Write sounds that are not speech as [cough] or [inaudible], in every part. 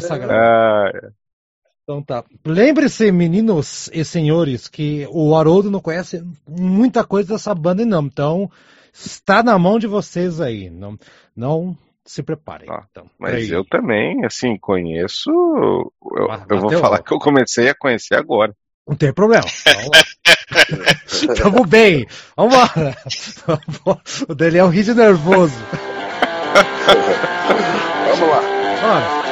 Sagrado. Ah. Então tá. Lembre-se, meninos e senhores, que o Haroldo não conhece muita coisa dessa banda, não. Então, está na mão de vocês aí. Não, não se preparem. Ah, então, mas eu também, assim, conheço. Eu, eu vou falar que eu comecei a conhecer agora. Não tem problema. [laughs] Tamo bem. Vambora. O Daniel ri de nervoso. [laughs] Vamos lá. Bora.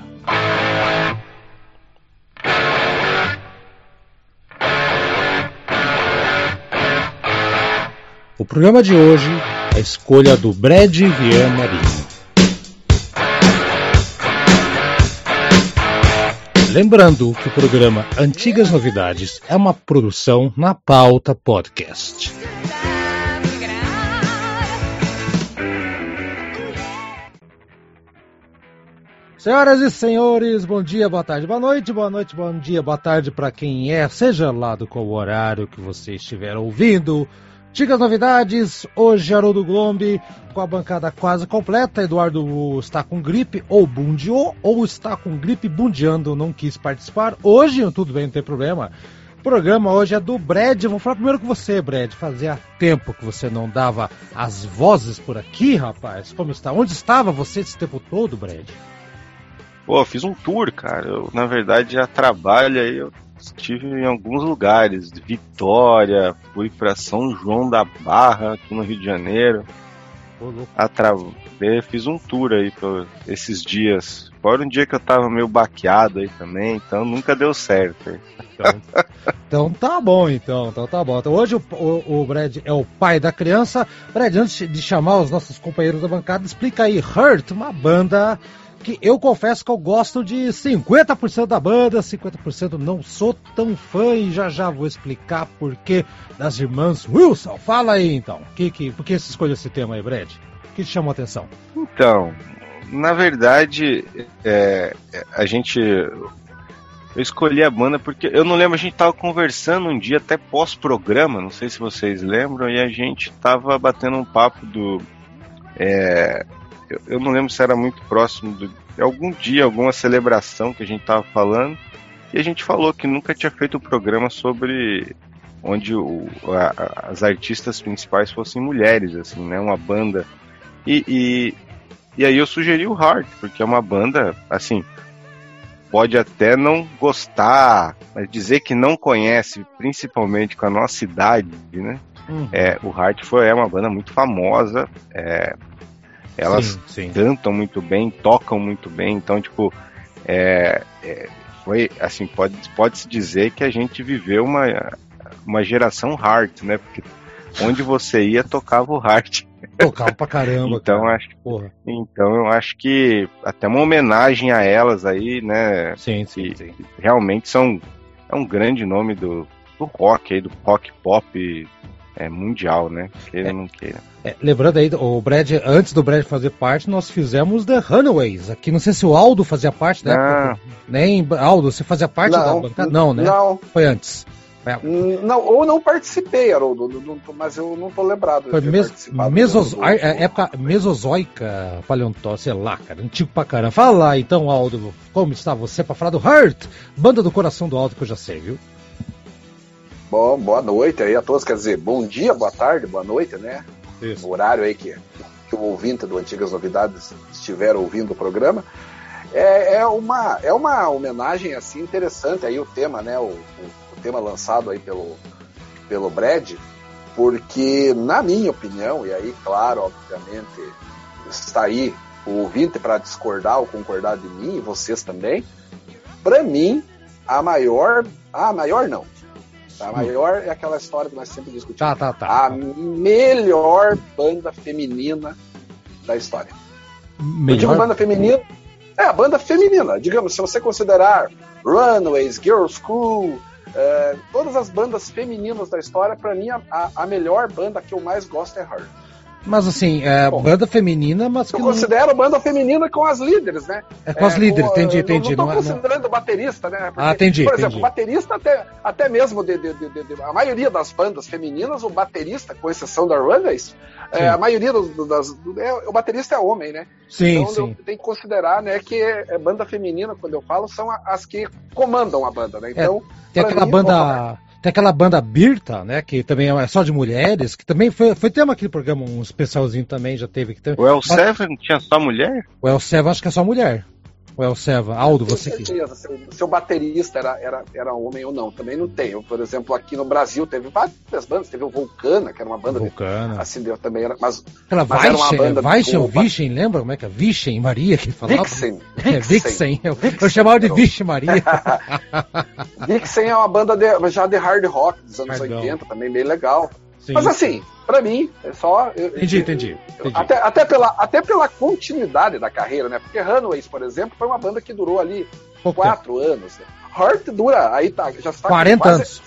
O programa de hoje é a escolha do Brad Vian Marinho. Lembrando que o programa Antigas Novidades é uma produção na pauta podcast. Senhoras e senhores, bom dia, boa tarde, boa noite, boa noite, bom dia, boa tarde para quem é, seja lá do qual horário que você estiver ouvindo Dicas novidades, hoje Haroldo Glombi com a bancada quase completa. Eduardo está com gripe ou bundiou, ou está com gripe bundiando, não quis participar. Hoje, tudo bem, não tem problema. O programa hoje é do Brad. vou falar primeiro com você, Brad. Fazia tempo que você não dava as vozes por aqui, rapaz. Como está? Onde estava você esse tempo todo, Brad? Pô, fiz um tour, cara. Eu, na verdade, já trabalho aí. Eu estive em alguns lugares, Vitória, fui para São João da Barra, aqui no Rio de Janeiro. Atravei, fiz um tour aí por esses dias. Fora um dia que eu tava meio baqueado aí também, então nunca deu certo. Então, então tá bom, então, então tá bom. Então, hoje o, o, o, Brad é o pai da criança. Brad, antes de chamar os nossos companheiros da bancada, explica aí, Hurt, uma banda que eu confesso que eu gosto de 50% da banda, 50% não sou tão fã e já já vou explicar por que das irmãs Wilson. Fala aí então, que, que, por que você escolheu esse tema aí, Brad? O que te chamou a atenção? Então, na verdade, é, a gente. Eu escolhi a banda porque eu não lembro, a gente tava conversando um dia até pós-programa, não sei se vocês lembram, e a gente tava batendo um papo do. É, eu, eu não lembro se era muito próximo de algum dia, alguma celebração que a gente tava falando, e a gente falou que nunca tinha feito um programa sobre onde o, a, as artistas principais fossem mulheres, assim, né? Uma banda. E, e, e aí eu sugeri o Heart, porque é uma banda, assim, pode até não gostar, mas dizer que não conhece, principalmente com a nossa idade, né? Uhum. É, o Heart foi é uma banda muito famosa, é, elas sim, sim. cantam muito bem, tocam muito bem, então, tipo, é, é, foi, assim, pode, pode se dizer que a gente viveu uma, uma geração hard, né? Porque onde você ia, tocava o hard. Tocava pra caramba. então, cara. acho, Porra. então eu acho que até uma homenagem a elas aí, né? Sim, sim, sim. Realmente são é um grande nome do, do rock aí, do rock pop é, mundial, né? Queira é, ou não queira. É, lembrando aí, o Brad, antes do Brad fazer parte, nós fizemos The Runaways. Aqui, não sei se o Aldo fazia parte, né? Não. Nem Aldo, você fazia parte não, da bancada? Não, né? Não. Foi antes. Não, ou não participei, Haroldo, mas eu não tô lembrado. Foi mes, mesos, do, é, época mesozoica, paleontó, sei lá, cara, antigo pra caramba. Fala lá então, Aldo, como está você pra falar do Hurt, banda do coração do Aldo que eu já sei, viu? Bom, boa noite aí a todos, quer dizer, bom dia, boa tarde, boa noite, né? Isso. O horário aí que, que o ouvinte do Antigas Novidades estiver ouvindo o programa. É, é, uma, é uma homenagem assim interessante aí o tema, né? O, o, o tema lançado aí pelo, pelo Brad, porque na minha opinião, e aí, claro, obviamente, está aí o ouvinte para discordar ou concordar de mim, e vocês também, para mim, a maior. A maior não. A hum. maior é aquela história que nós sempre discutimos. Tá, tá, tá. A melhor banda feminina da história. Melhor? Eu digo banda feminina. É, a banda feminina. Digamos, se você considerar Runaways, Girls School, é, todas as bandas femininas da história, para mim, a, a, melhor banda que eu mais gosto é Her. Mas assim, é Bom, banda feminina, mas Eu que considero não... banda feminina com as líderes, né? É com as é, líderes, com, entendi, entendi. Não, não tô considerando o baterista, né? Porque, ah, entendi. Por exemplo, entendi. o baterista, até, até mesmo de, de, de, de, a maioria das bandas femininas, o baterista, com exceção da Runaways, é, a maioria dos, das. É, o baterista é homem, né? Sim, então sim. tem que considerar, né, que é, banda feminina, quando eu falo, são as que comandam a banda, né? Então. tem aquela mim, banda. Tem aquela banda Birta, né? Que também é só de mulheres, que também foi, foi tema aquele programa, um especialzinho também, já teve. Que O El Seven tinha só mulher? O El Seven acho que é só mulher. Ou é o Seva? Aldo, você que. certeza, se, se o baterista era, era, era homem ou não, também não tenho. Por exemplo, aqui no Brasil teve várias bandas, teve o Vulcana, que era uma banda. Vulcana. De, assim, também era. Mas, Aquela mas era uma banda. Vichen ou Vichen, lembra como é que é? Vichen, Maria, que falava? Vixen. É, Vixen. Eu, eu chamava de Vixe Maria. [laughs] Vixen é uma banda de, já de hard rock dos anos Hardão. 80, também bem legal. Sim. Mas assim, para mim, é só. Eu, entendi, eu, entendi, entendi. Até, até, pela, até pela continuidade da carreira, né? Porque Runaways, por exemplo, foi uma banda que durou ali Pouco quatro tempo. anos. Né? Heart dura, aí tá, já está 40 anos.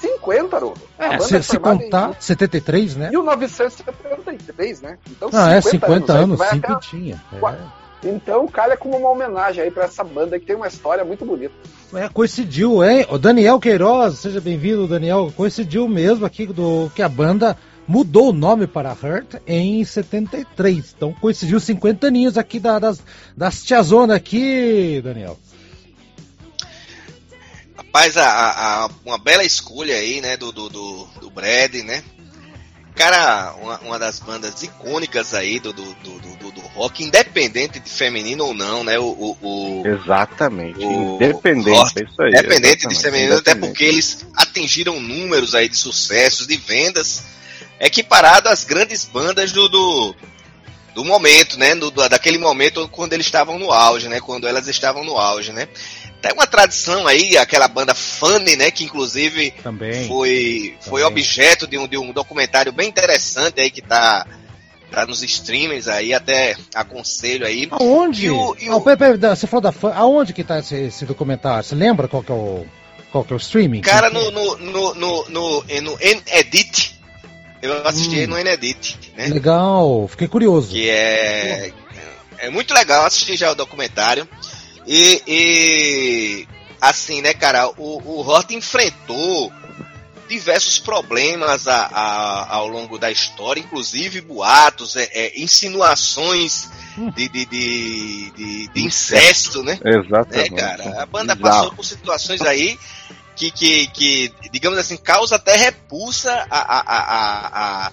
50, Haroldo. É, se, se contar, em, 73, né? 1973, né? Então, ah, 50 é, 50 anos, anos cinquentinha. É. Então, calha como uma homenagem aí para essa banda que tem uma história muito bonita. É, coincidiu, hein? O Daniel Queiroz, seja bem-vindo, Daniel. Coincidiu mesmo aqui do que a banda mudou o nome para Hurt em 73. Então coincidiu 50 aninhos aqui da, das, das tiazona aqui, Daniel. Rapaz, a, a, uma bela escolha aí, né, do, do, do, do Brad, né? Cara, uma, uma, das bandas icônicas aí do, do, do, do, rock, independente de feminino ou não, né? O, o, o exatamente. O, independente, rock, é isso aí. Independente de feminino, até porque eles atingiram números aí de sucessos, de vendas, equiparado às grandes bandas do, do, do momento, né? Do, daquele momento quando eles estavam no auge, né? Quando elas estavam no auge, né? Tem uma tradição aí, aquela banda Funny, né? Que inclusive Também. foi, foi Também. objeto de um, de um documentário bem interessante aí que tá, tá nos streamers aí, até aconselho aí. Aonde? E o, e o... Oh, pera, pera, você falou da Funny, aonde que tá esse, esse, documentário? Você lembra qual que é o, qual que é o streaming? Cara, no, no, no, no, no, no Edit, eu assisti hum. no Enedit, né? Legal, fiquei curioso. Que é, é muito legal assistir já o documentário. E, e assim, né, cara, o, o Hort enfrentou diversos problemas a, a, ao longo da história, inclusive boatos, é, é, insinuações de, de, de, de, de incesto, né? Exatamente. Né, cara? A banda Exato. passou por situações aí que, que, que, digamos assim, causa até repulsa a, a, a, a,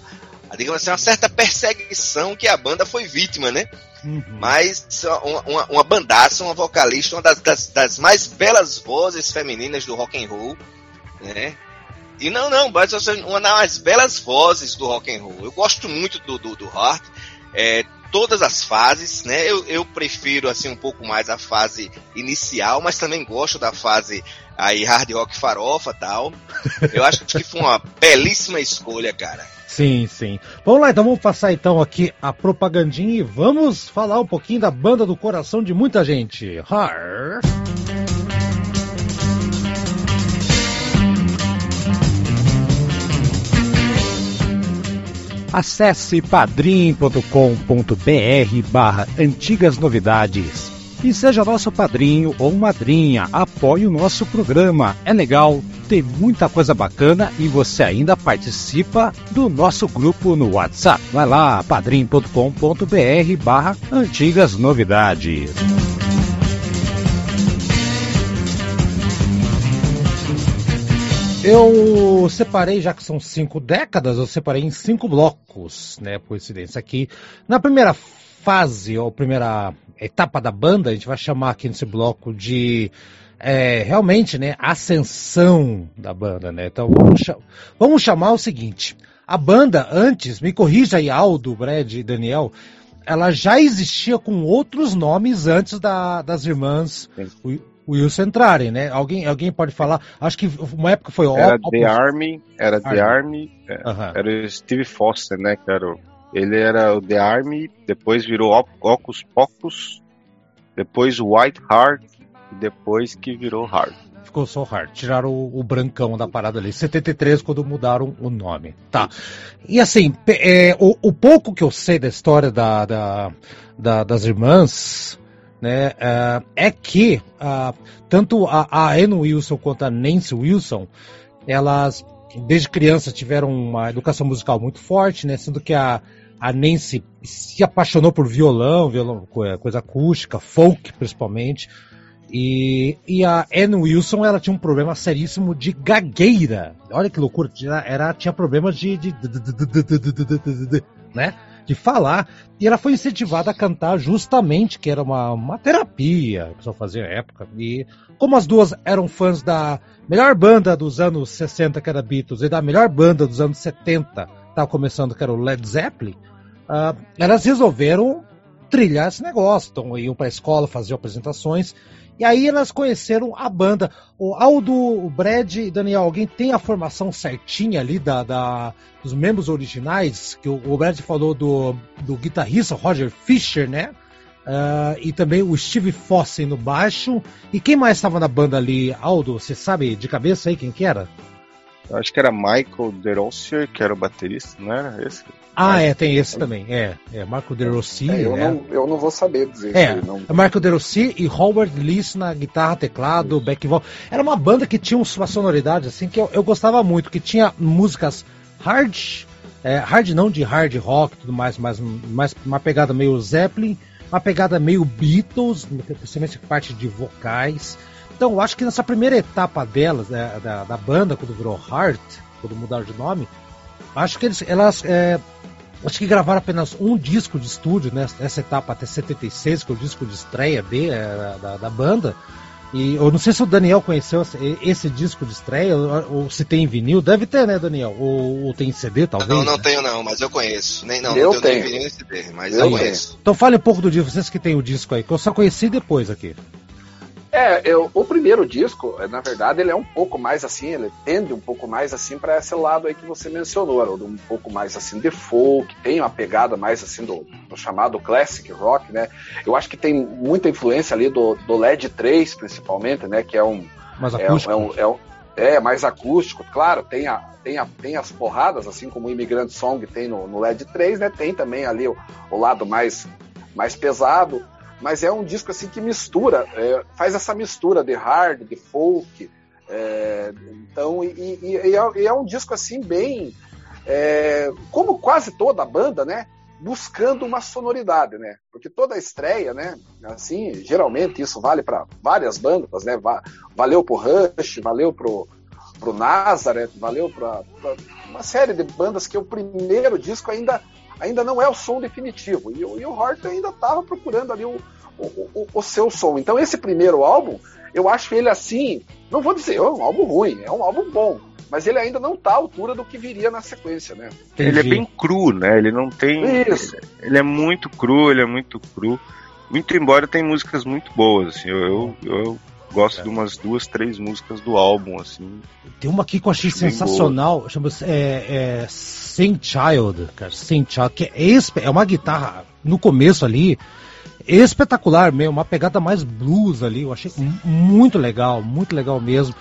a digamos assim, uma certa perseguição que a banda foi vítima, né? Uhum. Mas uma, uma, uma bandaça, uma vocalista, uma das, das, das, mais belas vozes femininas do rock and roll, né? E não, não, mas uma das mais belas vozes do rock and roll. Eu gosto muito do, do, do Hart, é, todas as fases, né? Eu, eu prefiro assim um pouco mais a fase inicial, mas também gosto da fase aí hard rock farofa tal. Eu acho que foi uma belíssima escolha, cara. Sim, sim. Vamos lá, então vamos passar então aqui a propagandinha e vamos falar um pouquinho da banda do coração de muita gente. Har. Acesse padrim.com.br barra antigas novidades e seja nosso padrinho ou madrinha. Apoie o nosso programa. É legal, tem muita coisa bacana e você ainda participa do nosso grupo no WhatsApp. Vai lá, padrim.com.br barra antigas novidades. Eu separei, já que são cinco décadas, eu separei em cinco blocos, né, coincidência aqui. Na primeira fase, ou primeira etapa da banda, a gente vai chamar aqui nesse bloco de é, realmente, né, ascensão da banda, né? Então vamos, vamos chamar o seguinte: a banda antes, me corrija aí, Aldo, Brad e Daniel, ela já existia com outros nomes antes da, das irmãs Wilson entrarem, né? Alguém, alguém pode falar? Acho que uma época foi Era The Army, era The Army, é, era o Steve Foster, né? Que era o ele era o The Army, depois virou Ocus Pocus, depois White Heart depois que virou Heart. ficou só Heart. Tiraram o, o, brancão da parada ali. 73 quando mudaram o nome. Tá. E assim, é, o, o, pouco que eu sei da história da, da, da das irmãs, né, é, é que uh, tanto a, a Anne Wilson quanto a Nancy Wilson, elas desde criança tiveram uma educação musical muito forte, né, sendo que a, a Nancy se apaixonou por violão, violão, coisa acústica, folk principalmente. E, e a Anne Wilson ela tinha um problema seríssimo de gagueira. Olha que loucura, era, tinha problemas de, de, de, né? de falar. E ela foi incentivada a cantar justamente, que era uma, uma terapia que a pessoa fazia na época. E como as duas eram fãs da melhor banda dos anos 60, que era Beatles, e da melhor banda dos anos 70, estava começando, que era o Led Zeppelin, uh, elas resolveram trilhar esse negócio. Então iam para a escola, faziam apresentações. E aí elas conheceram a banda. O Aldo, o Brad e Daniel, alguém tem a formação certinha ali da, da dos membros originais? Que o, o Brad falou do, do guitarrista Roger Fisher, né? Uh, e também o Steve Fosse no baixo. E quem mais estava na banda ali, Aldo? Você sabe de cabeça aí quem que era? Eu acho que era Michael DeRossier, que era o baterista, não era esse? Ah, é, tem esse também. É, é Marco De Rossi. É, eu, né? não, eu não vou saber dizer. É, não... é Marco De Rossi e Howard Lees na guitarra, teclado, back vocal. Era uma banda que tinha uma sonoridade assim que eu, eu gostava muito, que tinha músicas hard, é, hard não de hard rock e tudo mais, mas mais uma pegada meio Zeppelin, uma pegada meio Beatles, principalmente parte de vocais. Então, eu acho que nessa primeira etapa delas, da, da, da banda, quando virou Heart, quando mudaram de nome, acho que eles, elas é, acho que gravaram apenas um disco de estúdio nessa né, etapa até 76, que é o disco de estreia de, é, da, da, banda. E eu não sei se o Daniel conheceu esse, esse disco de estreia, ou, ou, se tem vinil. Deve ter, né, Daniel? Ou, ou tem CD, talvez? Não, não né? tenho não, mas eu conheço. Nem, não, eu não tenho, tenho. vinil CD, mas eu, eu conheço. Então fale um pouco do disco, vocês que tem o disco aí, que eu só conheci depois aqui. É, eu, o primeiro disco, é, na verdade, ele é um pouco mais assim, ele tende um pouco mais assim para esse lado aí que você mencionou, um pouco mais assim de folk, tem uma pegada mais assim do, do, chamado classic rock, né? Eu acho que tem muita influência ali do, do LED 3, principalmente, né? Que é um. Mais acústico. É, é, um, é, um, é, mais acústico, claro, tem, a, tem, a, tem as porradas, assim como o Immigrant Song tem no, no LED 3, né? Tem também ali o, o lado mais, mais pesado mas é um disco assim que mistura, é, faz essa mistura de hard, de folk, é, então e, e, e, é, e, é, um disco assim bem, é, como quase toda a banda, né? Buscando uma sonoridade, né? Porque toda estreia, né? Assim, geralmente isso vale para várias bandas, né? Valeu pro Rush, valeu pro pro Nazareth, valeu para uma série de bandas que o primeiro disco ainda ainda não é o som definitivo. E, e o Hort ainda estava procurando ali o, o, o, o, seu som. Então esse primeiro álbum, eu acho ele assim, não vou dizer, é um álbum ruim, é um álbum bom. Mas ele ainda não está à altura do que viria na sequência, né? Ele é bem cru, né? Ele não tem. Isso. Ele é muito cru, ele é muito cru. Muito embora tem músicas muito boas, assim. Eu, eu, eu gosto é. de umas duas, três músicas do álbum, assim. Tem uma aqui que eu achei sensacional, chama-se é, é, Saint Child, cara, Saint Child, que é, é uma guitarra no começo ali, espetacular mesmo, uma pegada mais blues ali, eu achei muito legal, muito legal mesmo.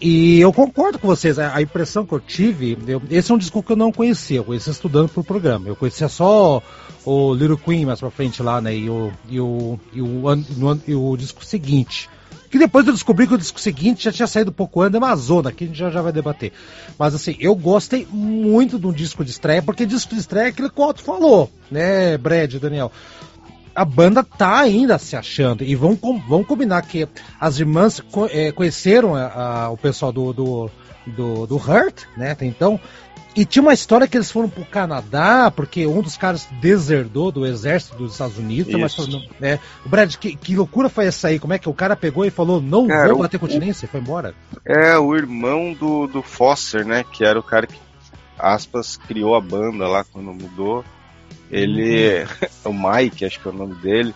E eu concordo com vocês, a, impressão que eu tive, eu, esse é um disco que eu não conhecia, eu conhecia estudando pro programa. Eu conhecia só o Little Queen mais pra frente lá, né? E o, e o, e o, e o, o disco seguinte. Que depois eu descobri que o disco seguinte já tinha saído pouco antes, é Amazona, que a gente já, já vai debater. Mas assim, eu gostei muito de um disco de estreia, porque disco de estreia é aquilo que o Otto falou, né, Brad, Daniel? a banda tá ainda se achando. E vão, vão combinar que as irmãs é, conheceram a, a, o pessoal do, do, do, do Hurt, né? Então. E tinha uma história que eles foram pro Canadá, porque um dos caras deserdou do exército dos Estados Unidos. Mas, né? O Brad, que, que, loucura foi essa aí? Como é que o cara pegou e falou, não cara, vou bater o, continência e foi embora? É, o irmão do, do Foster, né? Que era o cara que, aspas, criou a banda lá quando mudou. Ele, uhum. [laughs] o Mike, acho que é o nome dele,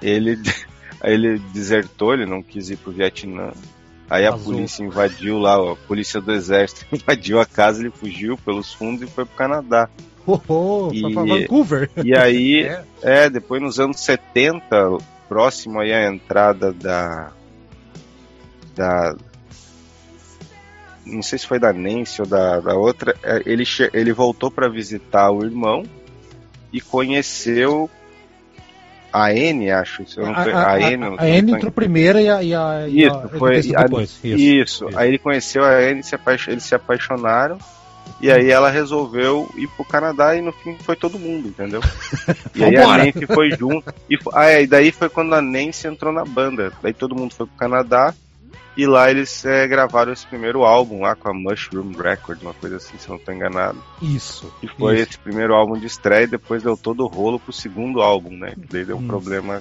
ele, [laughs] ele desertou, ele não quis ir pro Vietnã. Aí a Azul. polícia invadiu lá, a polícia do exército [laughs] invadiu a casa, ele fugiu pelos fundos e foi pro Canadá. Oh, oh, e, pra Vancouver. E aí, [laughs] é. é. depois nos anos 70, próximo aí à entrada da, da não sei se foi da Nancy ou da, da outra, é, ele, ele voltou para visitar o irmão e conheceu a N, acho. Se eu não a, a, a, N, a, N entrou primeiro e a. E a isso, a, foi. Depois. Isso, isso, isso, Aí ele conheceu a N, se eles se apaixonaram. E aí ela resolveu ir pro Canadá e no fim foi todo mundo, entendeu? [laughs] E aí a Nancy foi junto. E, ah, é, e daí foi quando a Nancy entrou na banda. Daí todo mundo foi pro Canadá e lá eles é, gravaram esse primeiro álbum lá com a Mushroom Record, uma coisa assim, se eu não estou enganado. Isso. E foi isso. esse primeiro álbum de estreia e depois deu todo o rolo pro segundo álbum, né? Que daí deu um problema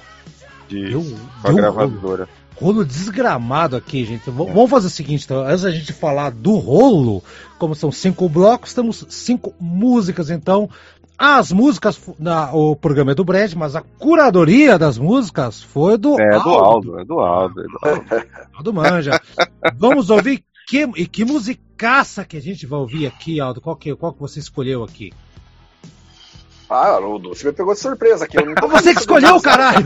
de deu, com a gravadora. Rolo, rolo desgramado aqui, gente. É. Vamos fazer o seguinte, então, antes da gente falar do rolo, como são cinco blocos, temos cinco músicas, então as músicas, na, o programa é do Brad, mas a curadoria das músicas foi do é, Aldo. do Aldo. É do Aldo, é do Aldo. [laughs] Aldo Manja. Vamos ouvir que, e que musicaça que a gente vai ouvir aqui, Aldo. Qual que, qual que você escolheu aqui? Ah, Haroldo, você me pegou de surpresa aqui. você que escolheu, caralho!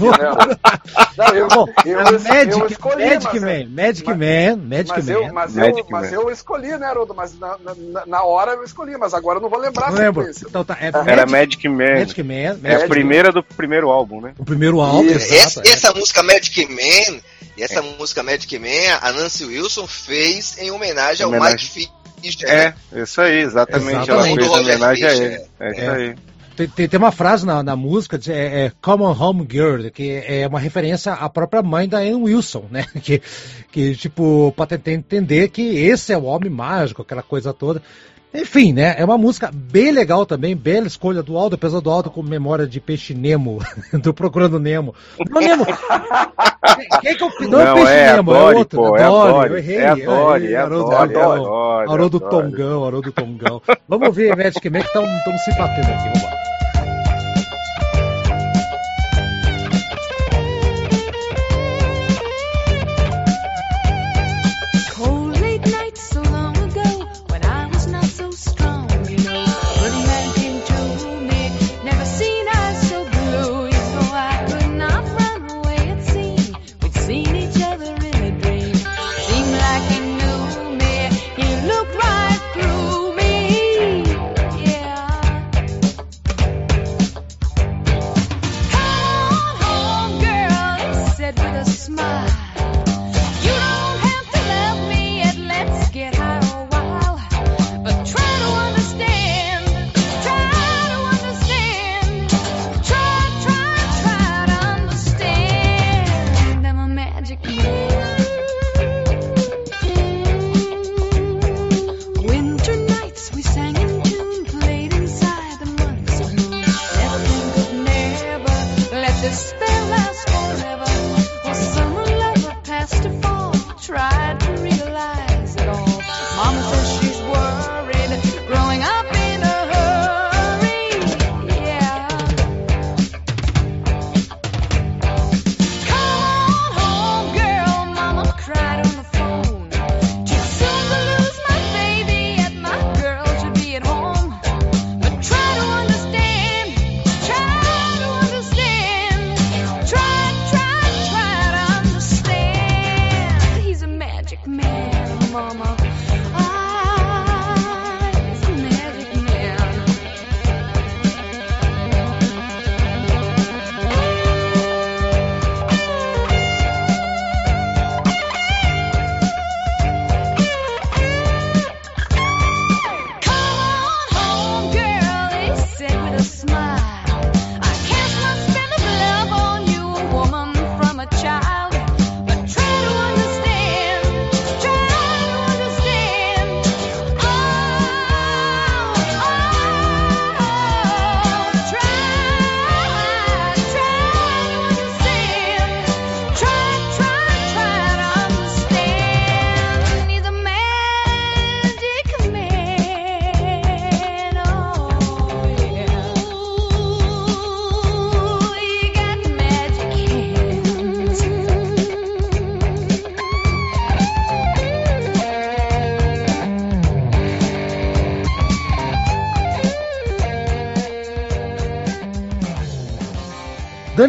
Não, eu, Bom, eu, eu, Magic, eu escolhi. Magic Man, Magic mas, Man, Magic mas Man. Eu, mas, Magic eu, mas eu escolhi, né, Haroldo? Mas na, na, na, hora eu escolhi, mas agora eu não vou lembrar. Não lembro. Então, tá, é Magic, Era Magic Man. Magic Man. Magic é a primeira do primeiro álbum, né? O primeiro álbum, exato, essa, é. essa música Magic Man, e essa é. música Magic Man, a Nancy Wilson fez em homenagem, homenagem. ao Mike Fischer. É, isso aí, exatamente. exatamente. Ela fez homenagem a ele. É isso aí. Tem, tem, uma frase na, na música, é, é, Common Home Girl, que é uma referência à própria mãe da Anne Wilson, né? [laughs] Que, que tipo, para tentar entender que esse é o homem mágico, aquela coisa toda. Enfim, né? É uma música bem legal também, bela escolha do Aldo, apesar do Aldo com memória de peixe Nemo, [laughs] do Procurando Nemo. Não, Nemo! [laughs] Quem que é o, não, não é peixe é Nemo, Dory, é outro. Pô, é Dory, eu errei. É Dory, é Dory, Haroldo Tongão, Haroldo Tongão. Vamos ver Magic Man que estão se batendo aqui, vamos lá.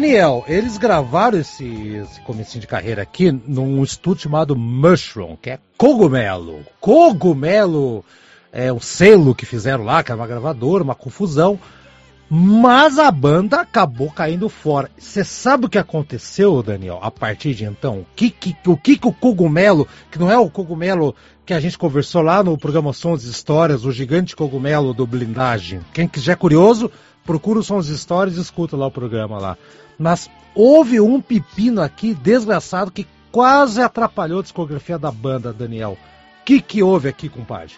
Daniel, eles gravaram esse, esse comecinho de carreira aqui num estúdio chamado Mushroom, que é cogumelo. Cogumelo é o selo que fizeram lá, que era uma gravadora, uma confusão. Mas a banda acabou caindo fora. Você sabe o que aconteceu, Daniel, a partir de então? O que, que, o que, que o cogumelo, que não é o cogumelo que a gente conversou lá no programa Sons e Histórias, o gigante cogumelo do blindagem. Quem quiser curioso, procura o Sons e Histórias e escuta lá o programa lá. Mas houve um pepino aqui desgraçado que quase atrapalhou a discografia da banda, Daniel. O que, que houve aqui, compadre?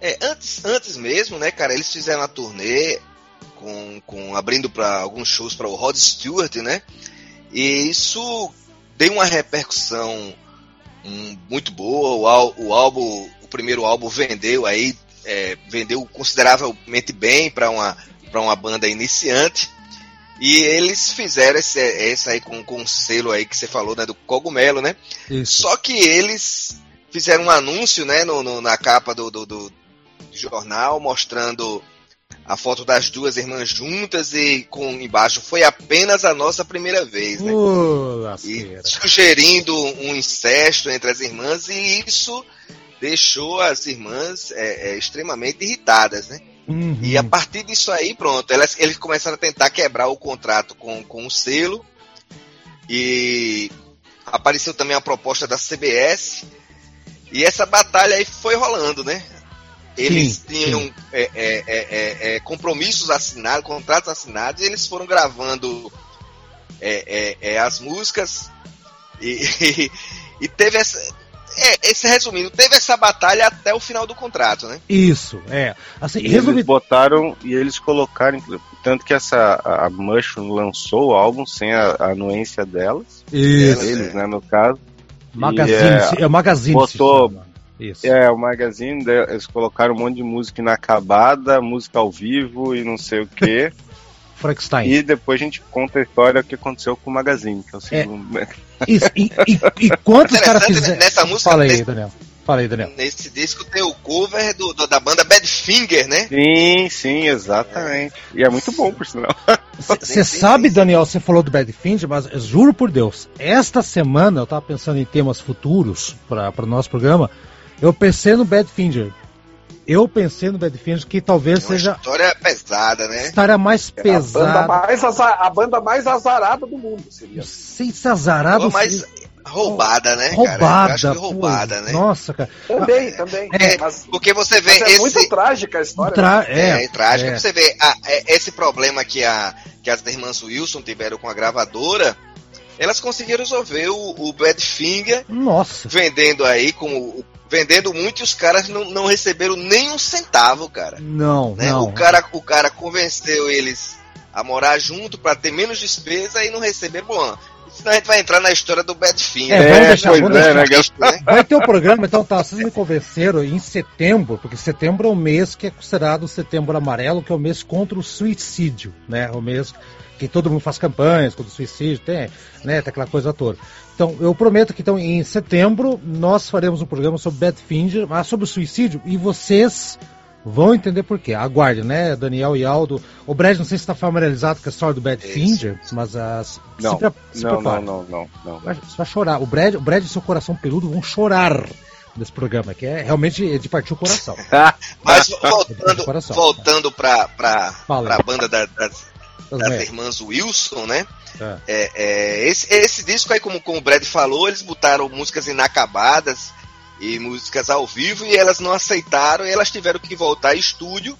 É, antes, antes mesmo, né, cara, eles fizeram a turnê com, com abrindo para alguns shows para o Rod Stewart, né? E isso deu uma repercussão um, muito boa. O, o álbum, o primeiro álbum vendeu aí, é, vendeu consideravelmente bem para uma para uma banda iniciante. E eles fizeram esse, esse aí com, com um selo aí que você falou, né, do cogumelo, né? Isso. Só que eles fizeram um anúncio, né, no, no na capa do, do, do, jornal mostrando a foto das duas irmãs juntas e com embaixo foi apenas a nossa primeira vez, né? Uh, e sugerindo um incesto entre as irmãs e isso deixou as irmãs é, é, extremamente irritadas, né? Uhum. E a partir disso aí, pronto, elas, eles começaram a tentar quebrar o contrato com, com o selo e apareceu também a proposta da CBS e essa batalha aí foi rolando, né? Eles sim, tinham sim. É, é, é, é, é compromissos assinados, contratos assinados, e eles foram gravando é, as músicas e, [laughs] e, e, teve essa. É, esse resumindo, teve essa batalha até o final do contrato, né? Isso, é. Assim, e eles botaram e eles colocaram, tanto que essa a Mushroom lançou o álbum sem a, a anuência delas, Isso. eles, né, no caso. Magazine, e, é, é Magazine. Botou, isso. É, o Magazine, eles colocaram um monte de música inacabada, música ao vivo e não sei o que. [laughs] Frankenstein. E depois a gente conta a história que aconteceu com o Magazine, que é o é. segundo. É. [laughs] Isso, e, e, e quantos caras fizeram? Nessa música. Fala aí, nesse, Daniel. Fala aí, Daniel. Nesse disco tem o cover do, do, da banda Badfinger, né? Sim, sim, exatamente. É. E é muito bom, por sinal. Você sabe, sim. Daniel, você falou do Badfinger, mas juro por Deus, esta semana eu tava pensando em temas futuros para o nosso programa. Eu pensei no Badfinger. Eu pensei no Badfinger que talvez é seja. História pesada, né? História mais é pesada. A banda mais, azar, a banda mais azarada do mundo seria. Não sei se azarada. mais roubada, né? Roubada. Cara? roubada, né? Nossa, cara. Também, também. É, mas, porque você vê. é esse... muito trágica a história. Tra... Né? É, é, trágica. É. Você vê a, é, esse problema que, a, que as irmãs Wilson tiveram com a gravadora elas conseguiram resolver o, o Badfinger Nossa. vendendo aí com vendendo muito e os caras não, não receberam nem um centavo, cara. Não, né? não. O cara, o cara convenceu eles a morar junto para ter menos despesa e não receber bom. Senão a gente vai entrar na história do Badfinger. É, vamos deixar, vamos é. Né? Vai ter o um programa, então tá, vocês me convenceram em setembro, porque setembro é o mês que é considerado o setembro amarelo, que é o mês contra o suicídio, né? O mês que todo mundo faz campanhas contra o suicídio, tem, né, tem aquela coisa toda. Então, eu prometo que então, em setembro nós faremos um programa sobre Badfinger, mas sobre o suicídio, e vocês vão entender por quê. Aguarde, né, Daniel e Aldo. O Brad, não sei se está familiarizado com a história do Badfinger, mas as. Não, se, se não, não, não, não, não, Você vai chorar. O Brad, o Brad e seu coração peludo vão chorar nesse programa, que é realmente de partir o coração. [laughs] mas [laughs] voltando, voltando para a banda da, das das é. irmãs Wilson, né? É. É, é, esse, esse disco aí, como, como o Brad falou, eles botaram músicas inacabadas e músicas ao vivo e elas não aceitaram e elas tiveram que voltar ao estúdio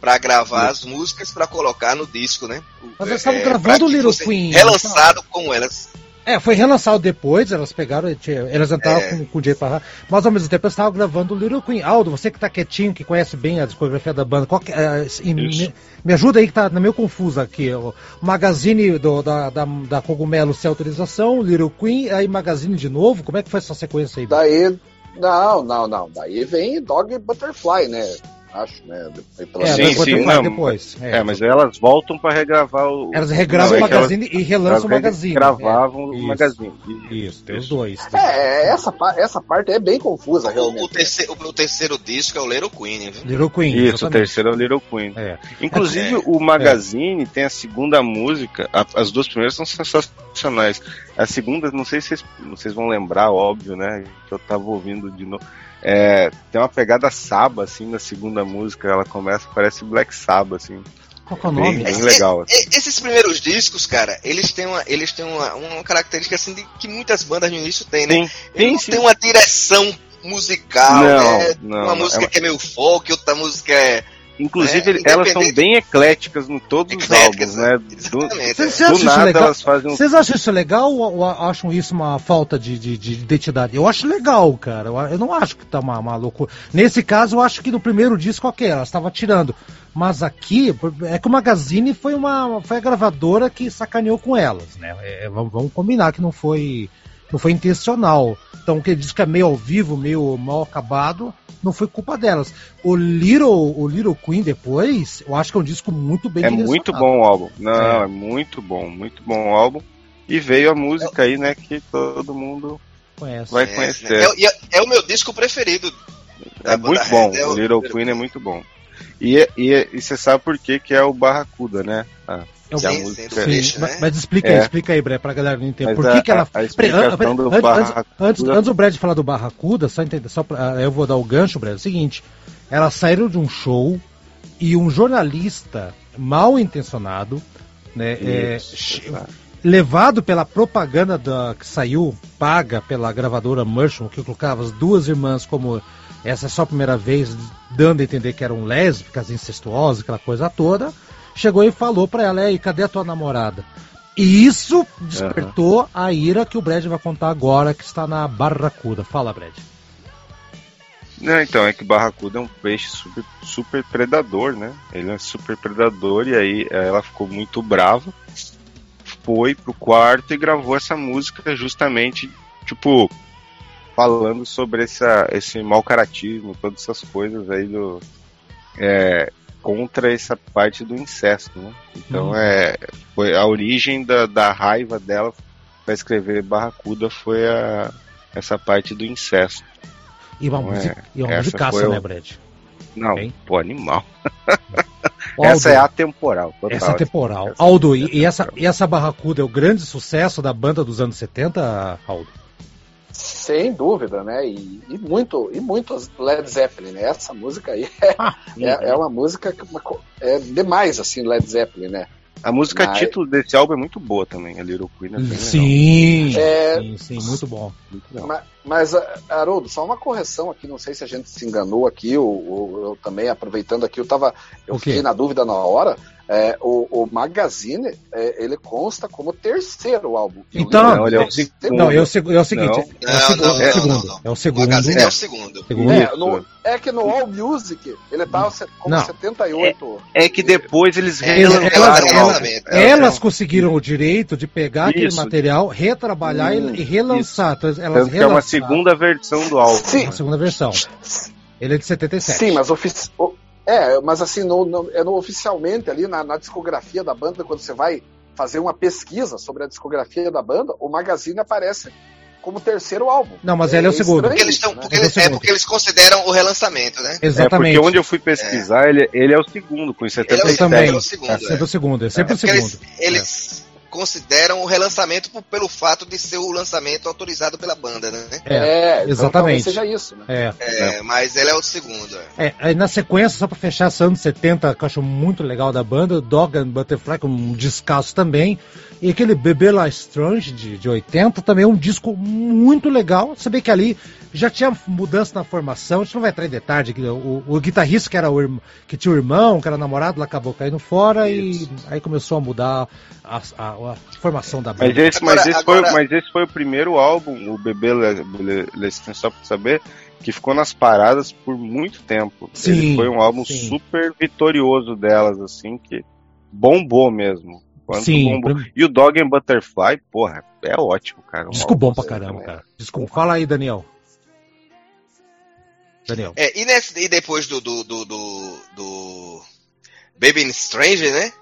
para gravar as músicas para colocar no disco, né? Mas eles estavam é, gravando o Little Queen. Relançado com elas. É, foi relançado depois, elas pegaram, elas entraram é. com, com o Jay Parra, mas ao mesmo tempo elas estavam gravando o Little Queen. Aldo, você que tá quietinho, que conhece bem a discografia da banda, que, é, me, me, ajuda aí que tá meio confuso aqui. O Magazine do, da, da, da Cogumelo sem autorização, Little Queen, aí Magazine de novo, como é que foi essa sequência aí? Daí, não, não, não, daí vem Dog Butterfly, né? Acho, né? Pela é, sim, sim, não, depois. É, é, mas elas voltam para regravar o. Elas regravam não, o é Magazine elas, e relançam o Magazine. Gravavam o Magazine. Isso, tem os dois. É, essa, essa parte é bem confusa, realmente. O, terceiro, o, terceiro disco é o Little Queen, viu? Little Queen. Isso, exatamente. o terceiro é o Little Queen. É. Inclusive, o Magazine tem a segunda música, as duas primeiras são sensacionais. A segunda, não sei se vocês, vocês vão lembrar, óbvio, né? Que eu tava ouvindo de novo. É, tem uma pegada Saba, assim, na segunda música. Ela começa, parece Black Saba, assim. Qual é o nome? Bem, bem é, legal. Assim. esses primeiros discos, cara, eles têm uma, eles têm uma, uma característica assim de que muitas bandas no início têm, né? Sim, eles sim, tem uma direção musical, não, né? Não, uma música é... que é meio folk, outra música é Inclusive, é, elas são bem ecléticas em todos os álbuns, né? Do, do nada legal? elas fazem um... Vocês acham isso legal ou acham isso uma falta de, de, de identidade? Eu acho legal, cara. Eu, eu não acho que tá uma, uma, loucura. Nesse caso, eu acho que no primeiro disco, ok, ela estava tirando. Mas aqui, é que o Magazine foi, uma, foi a gravadora que sacaneou com elas, né? É, vamos, vamos combinar que não foi, não foi intencional. Então, o que diz que é meio ao vivo, meio mal acabado, não foi culpa delas. O Little, o Little Queen depois, eu acho que é um disco muito bem É muito bom o álbum. Não, é. é. muito bom, muito bom o álbum. E veio a música aí, né, que todo mundo Conhece. vai conhecer. É, é, é, o meu disco preferido. É muito bom, é o Little Queen é muito bom. E, e, e você sabe por que, que é o Barracuda, né? Ah, é música... sim, mas, mas, explica aí, é. explica aí, Bré, pra galera não entender. Por que, a, que ela. A, a antes, antes, antes, o Brad falar do Barracuda, só entender, só pra, eu vou dar o gancho, Brad, é o seguinte: elas saíram de um show e um jornalista mal intencionado, né, é, levado pela propaganda da, que saiu, paga pela gravadora Merchant, que colocava as duas irmãs como essa é só a primeira vez, dando a entender que eram lésbicas, incestuosas, aquela coisa toda chegou e falou para ela: Ei, cadê a tua namorada? E isso despertou uhum. a ira que o Brad vai contar agora, que está na Barracuda. Fala, Brad. Não, então, é que Barracuda é um peixe super, super predador, né? Ele é super predador e aí ela ficou muito brava, foi pro quarto e gravou essa música justamente, tipo, falando sobre essa, esse mau caratismo, todas essas coisas aí do. É, contra essa parte do incesto, né? Então uhum. é foi a origem da, da raiva dela para escrever Barracuda foi a, essa parte do incesto. E uma, então, música, é, e uma musicaça, né, Brad? Não, hein? pô, animal. [laughs] essa é atemporal. Total. Essa é atemporal. Aldo, e, essa, e essa Barracuda é o grande sucesso da banda dos anos 70, Aldo? Sem dúvida, né? E, e, muito, e muitos Led Zeppelin, né? Essa música aí é, ah, é, é, uma música que é demais, assim, Led Zeppelin, né? A música Mas... título desse álbum é muito boa também, a Little Queen. É sim, é... sim, sim, muito bom. Muito mas, mas, Haroldo, só uma correção aqui, não sei se a gente se enganou aqui, ou, ou eu também, aproveitando aqui, eu tava. Eu fiquei na dúvida na hora. É, o, o, Magazine, é, ele consta como terceiro álbum. Então, não, ele é o segundo. Não, é o, é o seguinte, não. é o, não, é, segundo. É o segundo. Magazine é o segundo. É, no, é que no All Music ele tava como não. 78. É, é que depois eles relançaram elas, elas, elas, conseguiram o direito de pegar Isso. aquele material, retrabalhar hum, e relançar. Então, elas Tanto é uma segunda versão do álbum. Sim. Uma segunda versão. Ele é de 77. Sim, mas ofici é, mas assim, no, no, é no, oficialmente ali na, na, discografia da banda, quando você vai fazer uma pesquisa sobre a discografia da banda, o Magazine aparece como terceiro álbum. Não, mas é, ele é o segundo. Porque eles tão, né? porque é, é, porque eles consideram o relançamento, né? Exatamente. É porque onde eu fui pesquisar, é. ele, ele é o segundo, com 77. Ele é o, também. É o segundo. É sempre o segundo, é sempre o segundo. Eles, eles consideram o relançamento por, pelo fato de ser o lançamento autorizado pela banda, né? É, é exatamente. Então, seja isso, né? É. é, mas ele é o segundo. É, aí na sequência, só pra fechar esse anos 70, que eu acho muito legal da banda, Dog and Butterfly, com um descasso também. E aquele Bebê La Strange de, de 80 também é um disco muito legal. Você vê que ali já tinha mudança na formação, a gente não vai entrar em detalhe. O, o guitarrista que, era o, que tinha o irmão, que era namorado, lá acabou caindo fora Isso. e aí começou a mudar a, a, a formação da banda. Mas esse, agora, mas, esse agora... foi, mas esse foi o primeiro álbum, o Bebê Lestin, só pra saber, que ficou nas paradas por muito tempo. Sim, Ele foi um álbum sim. super vitorioso delas, assim, que bombou mesmo. Quanto Sim. Bombou. E o Dog and Butterfly, porra, é ótimo, cara. Um Disco bom pra caramba, cara. Disco, fala aí, Daniel. Daniel. É, e, nesse, e depois do, do, do, do, do Baby Stranger, né?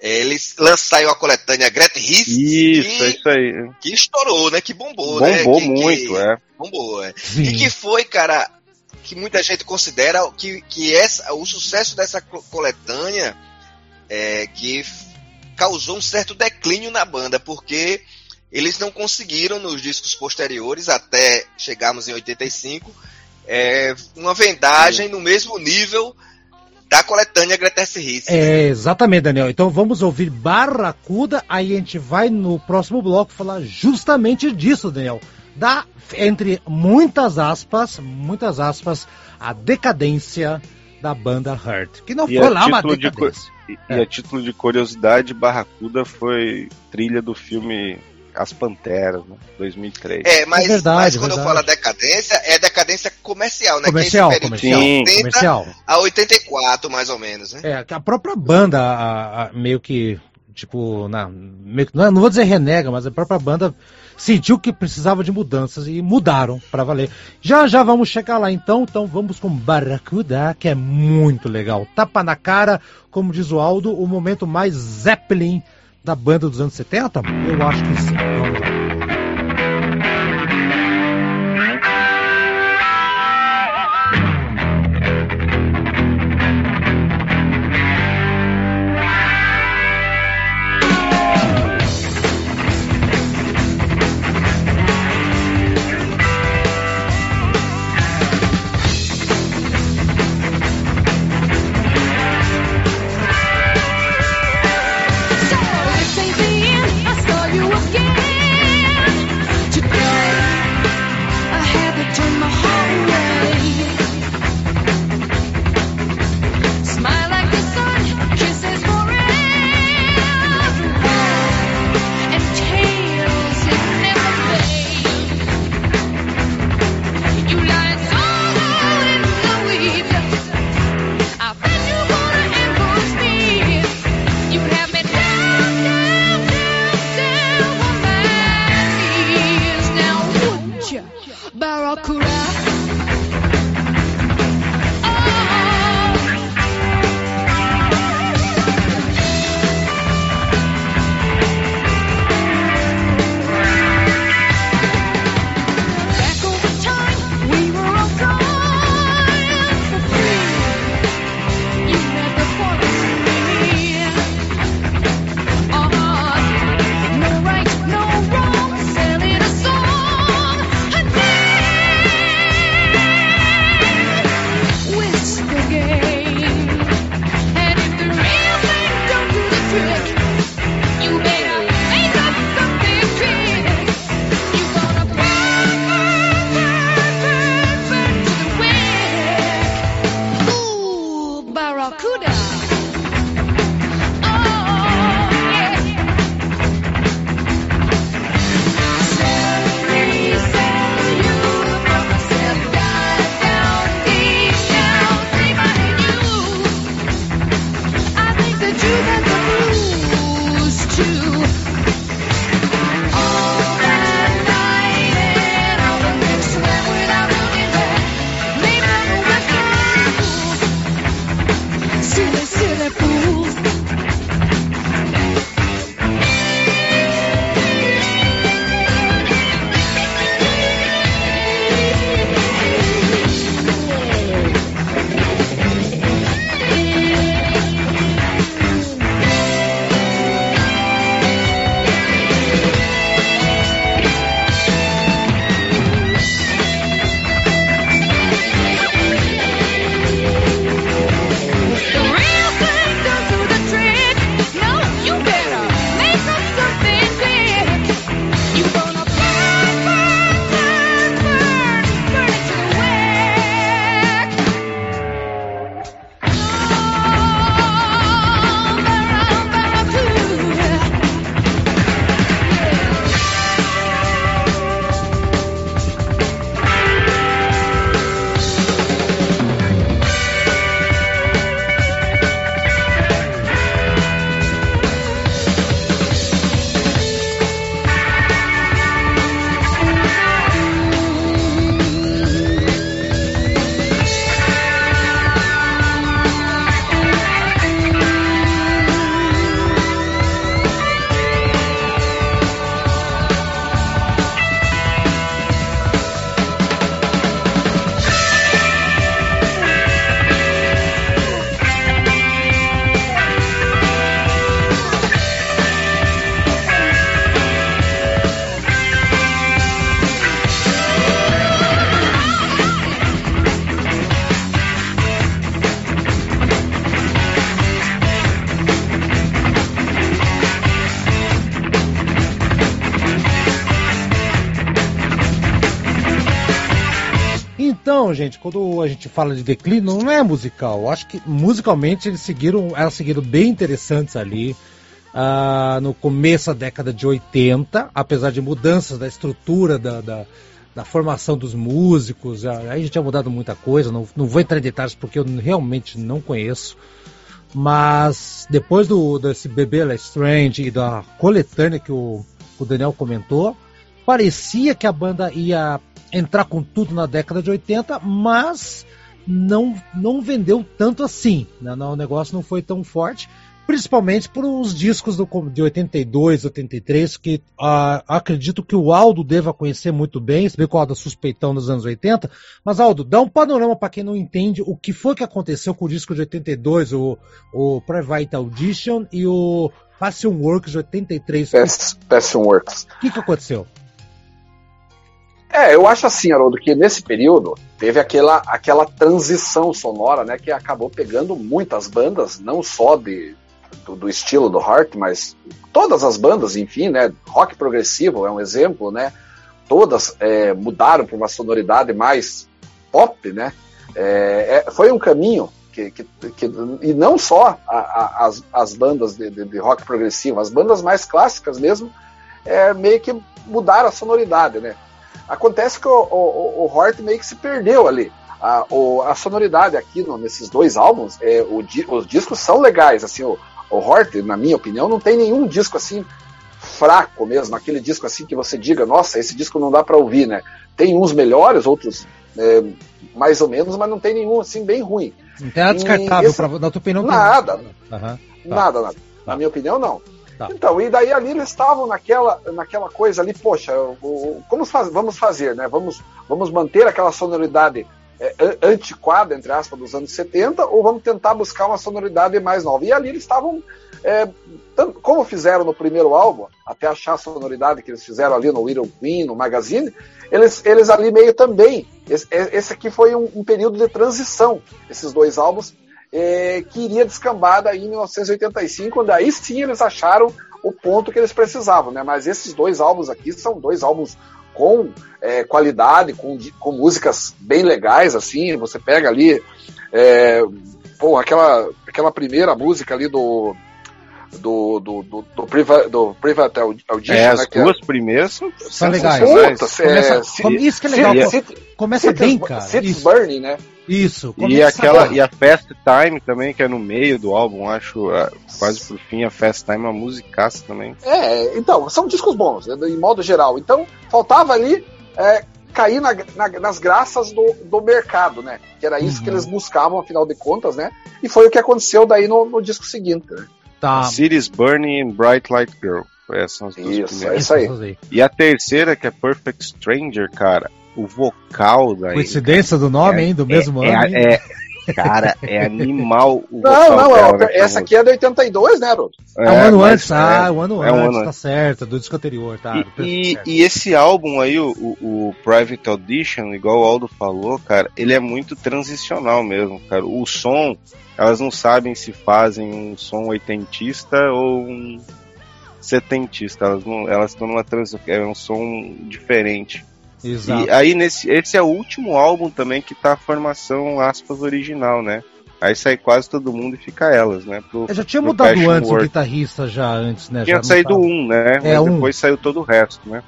Eles lançaram a coletânea Greta Hiss. Isso, que, é isso aí. Que estourou, né? Que bombou, bombou né? Bombou que, muito, que, é. Bombou, é. E que foi, cara, que muita gente considera que, que essa, o sucesso dessa coletânea é, que causou um certo declínio na banda, porque eles não conseguiram nos discos posteriores, até chegarmos em 85, é, uma vendagem no mesmo nível da coletânea Greatest Hits. É, exatamente, Daniel. Então vamos ouvir Barracuda, aí a gente vai no próximo bloco falar justamente disso, Daniel. Da, entre muitas aspas, muitas aspas, a decadência da banda Hurt. Que não e foi lá uma decadência. De, e é. a título de curiosidade, Barracuda foi trilha do filme as Panteras, né? 2003. É, mas, é verdade, mas quando verdade. eu falo decadência, é decadência comercial, né? Comercial, que é comercial. Sim, comercial. A 84, mais ou menos, né? É, a própria banda a, a, meio que, tipo, na, meio, não, não vou dizer renega, mas a própria banda sentiu que precisava de mudanças e mudaram para valer. Já já vamos chegar lá então, então vamos com Barracuda, que é muito legal. Tapa na cara, como diz o Aldo, o momento mais Zeppelin da banda dos anos 70? Eu acho que sim. Então, gente, quando a gente fala de declínio, não é musical. Eu acho que musicalmente eles seguiram, elas seguiram bem interessantes ali. Uh, no começo da década de 80, apesar de mudanças da estrutura da, da, da formação dos músicos, aí a gente tinha mudado muita coisa, não, não vou entrar em detalhes porque eu realmente não conheço. Mas depois do, desse Bebê Strange e da coletânea que o, o Daniel comentou, parecia que a banda ia entrar com tudo na década de 80, mas não, não vendeu tanto assim. Né? O negócio não foi tão forte, principalmente por os discos do, de 82, 83, que uh, acredito que o Aldo deva conhecer muito bem, se bem que o Aldo é suspeitão nos anos 80. Mas, Aldo, dá um panorama para quem não entende o que foi que aconteceu com o disco de 82, o, o Private Audition e o Passion Works de 83. Passion Works. O que, que aconteceu? É, eu acho assim, Haroldo, que nesse período teve aquela, aquela transição sonora, né, que acabou pegando muitas bandas, não só de, do, do, estilo do Heart, mas todas as bandas, enfim, né, rock progressivo é um exemplo, né, todas é, mudaram para uma sonoridade mais pop, né, é, é, foi um caminho que, que, que, e não só a, a, as, as bandas de, de, de, rock progressivo, as bandas mais clássicas mesmo, é, meio que mudaram a sonoridade, né, Acontece que o, o, o Hort meio que se perdeu ali. A, o, a sonoridade aqui no, nesses dois álbuns, é, o, os discos são legais. Assim, o, o Hort, na minha opinião, não tem nenhum disco assim fraco mesmo, aquele disco assim que você diga, nossa, esse disco não dá para ouvir, né? Tem uns melhores, outros é, mais ou menos, mas não tem nenhum assim bem ruim. Não tem nada descartável, esse... pra, na tua opinião? Nada, uhum, tá. nada, nada. Tá. Na minha opinião, não. Tá. Então, e daí ali eles estavam naquela, naquela coisa ali, poxa, o, como faz, vamos fazer, né? Vamos, vamos manter aquela sonoridade é, antiquada, entre aspas, dos anos 70, ou vamos tentar buscar uma sonoridade mais nova? E ali eles estavam, é, como fizeram no primeiro álbum, até achar a sonoridade que eles fizeram ali no Little Queen, no Magazine, eles, eles ali meio também. Esse, esse aqui foi um, um período de transição, esses dois álbuns, é, que iria descambar daí em 1985, quando aí sim eles acharam o ponto que eles precisavam, né? Mas esses dois álbuns aqui são dois álbuns com é, qualidade, com, com músicas bem legais, assim, você pega ali, é, pô, aquela, aquela primeira música ali do do, do, do, do, priva, do Private Audition. É, as né, é duas é, primeiras são, são legais. Puta, é, isso que é legal. Começa bem, cara. Cities Burning, né? Isso. E aquela e a Fast Time também, que é no meio do álbum, acho é, quase por fim a Fast Time é uma musicaça também. É, então, são discos bons, né, em modo geral. Então, faltava ali é, cair na, na, nas graças do, do mercado, né? Que era isso uhum. que eles buscavam, afinal de contas, né? E foi o que aconteceu daí no, no disco seguinte, né? Tá. Cities Burning and Bright Light Girl. Essas são as duas isso, primeiras. É isso aí. E a terceira, que é Perfect Stranger, cara, o vocal da. Coincidência do nome, é, hein? Do mesmo é, ano. É, é, cara, é animal o Não, não, dela, né, essa aqui é de 82, né, Ruth? É, é um ano antes, ah, um ano antes, um ano tá certo, do disco anterior, tá. E, e, e esse álbum aí, o, o, Private Audition, igual o Aldo falou, cara, ele é muito transicional mesmo, cara. O som, elas não sabem se fazem um som oitentista ou um setentista. Elas não, elas estão numa transição, é um som diferente. Exato. E aí nesse esse é o último álbum também que tá a formação aspas original, né? Aí sai quase todo mundo e fica elas, né? Pro, já tinha mudado Passion antes o guitarrista já antes, né? Tinha saído tava... um, né? É, um. depois saiu todo o resto, né?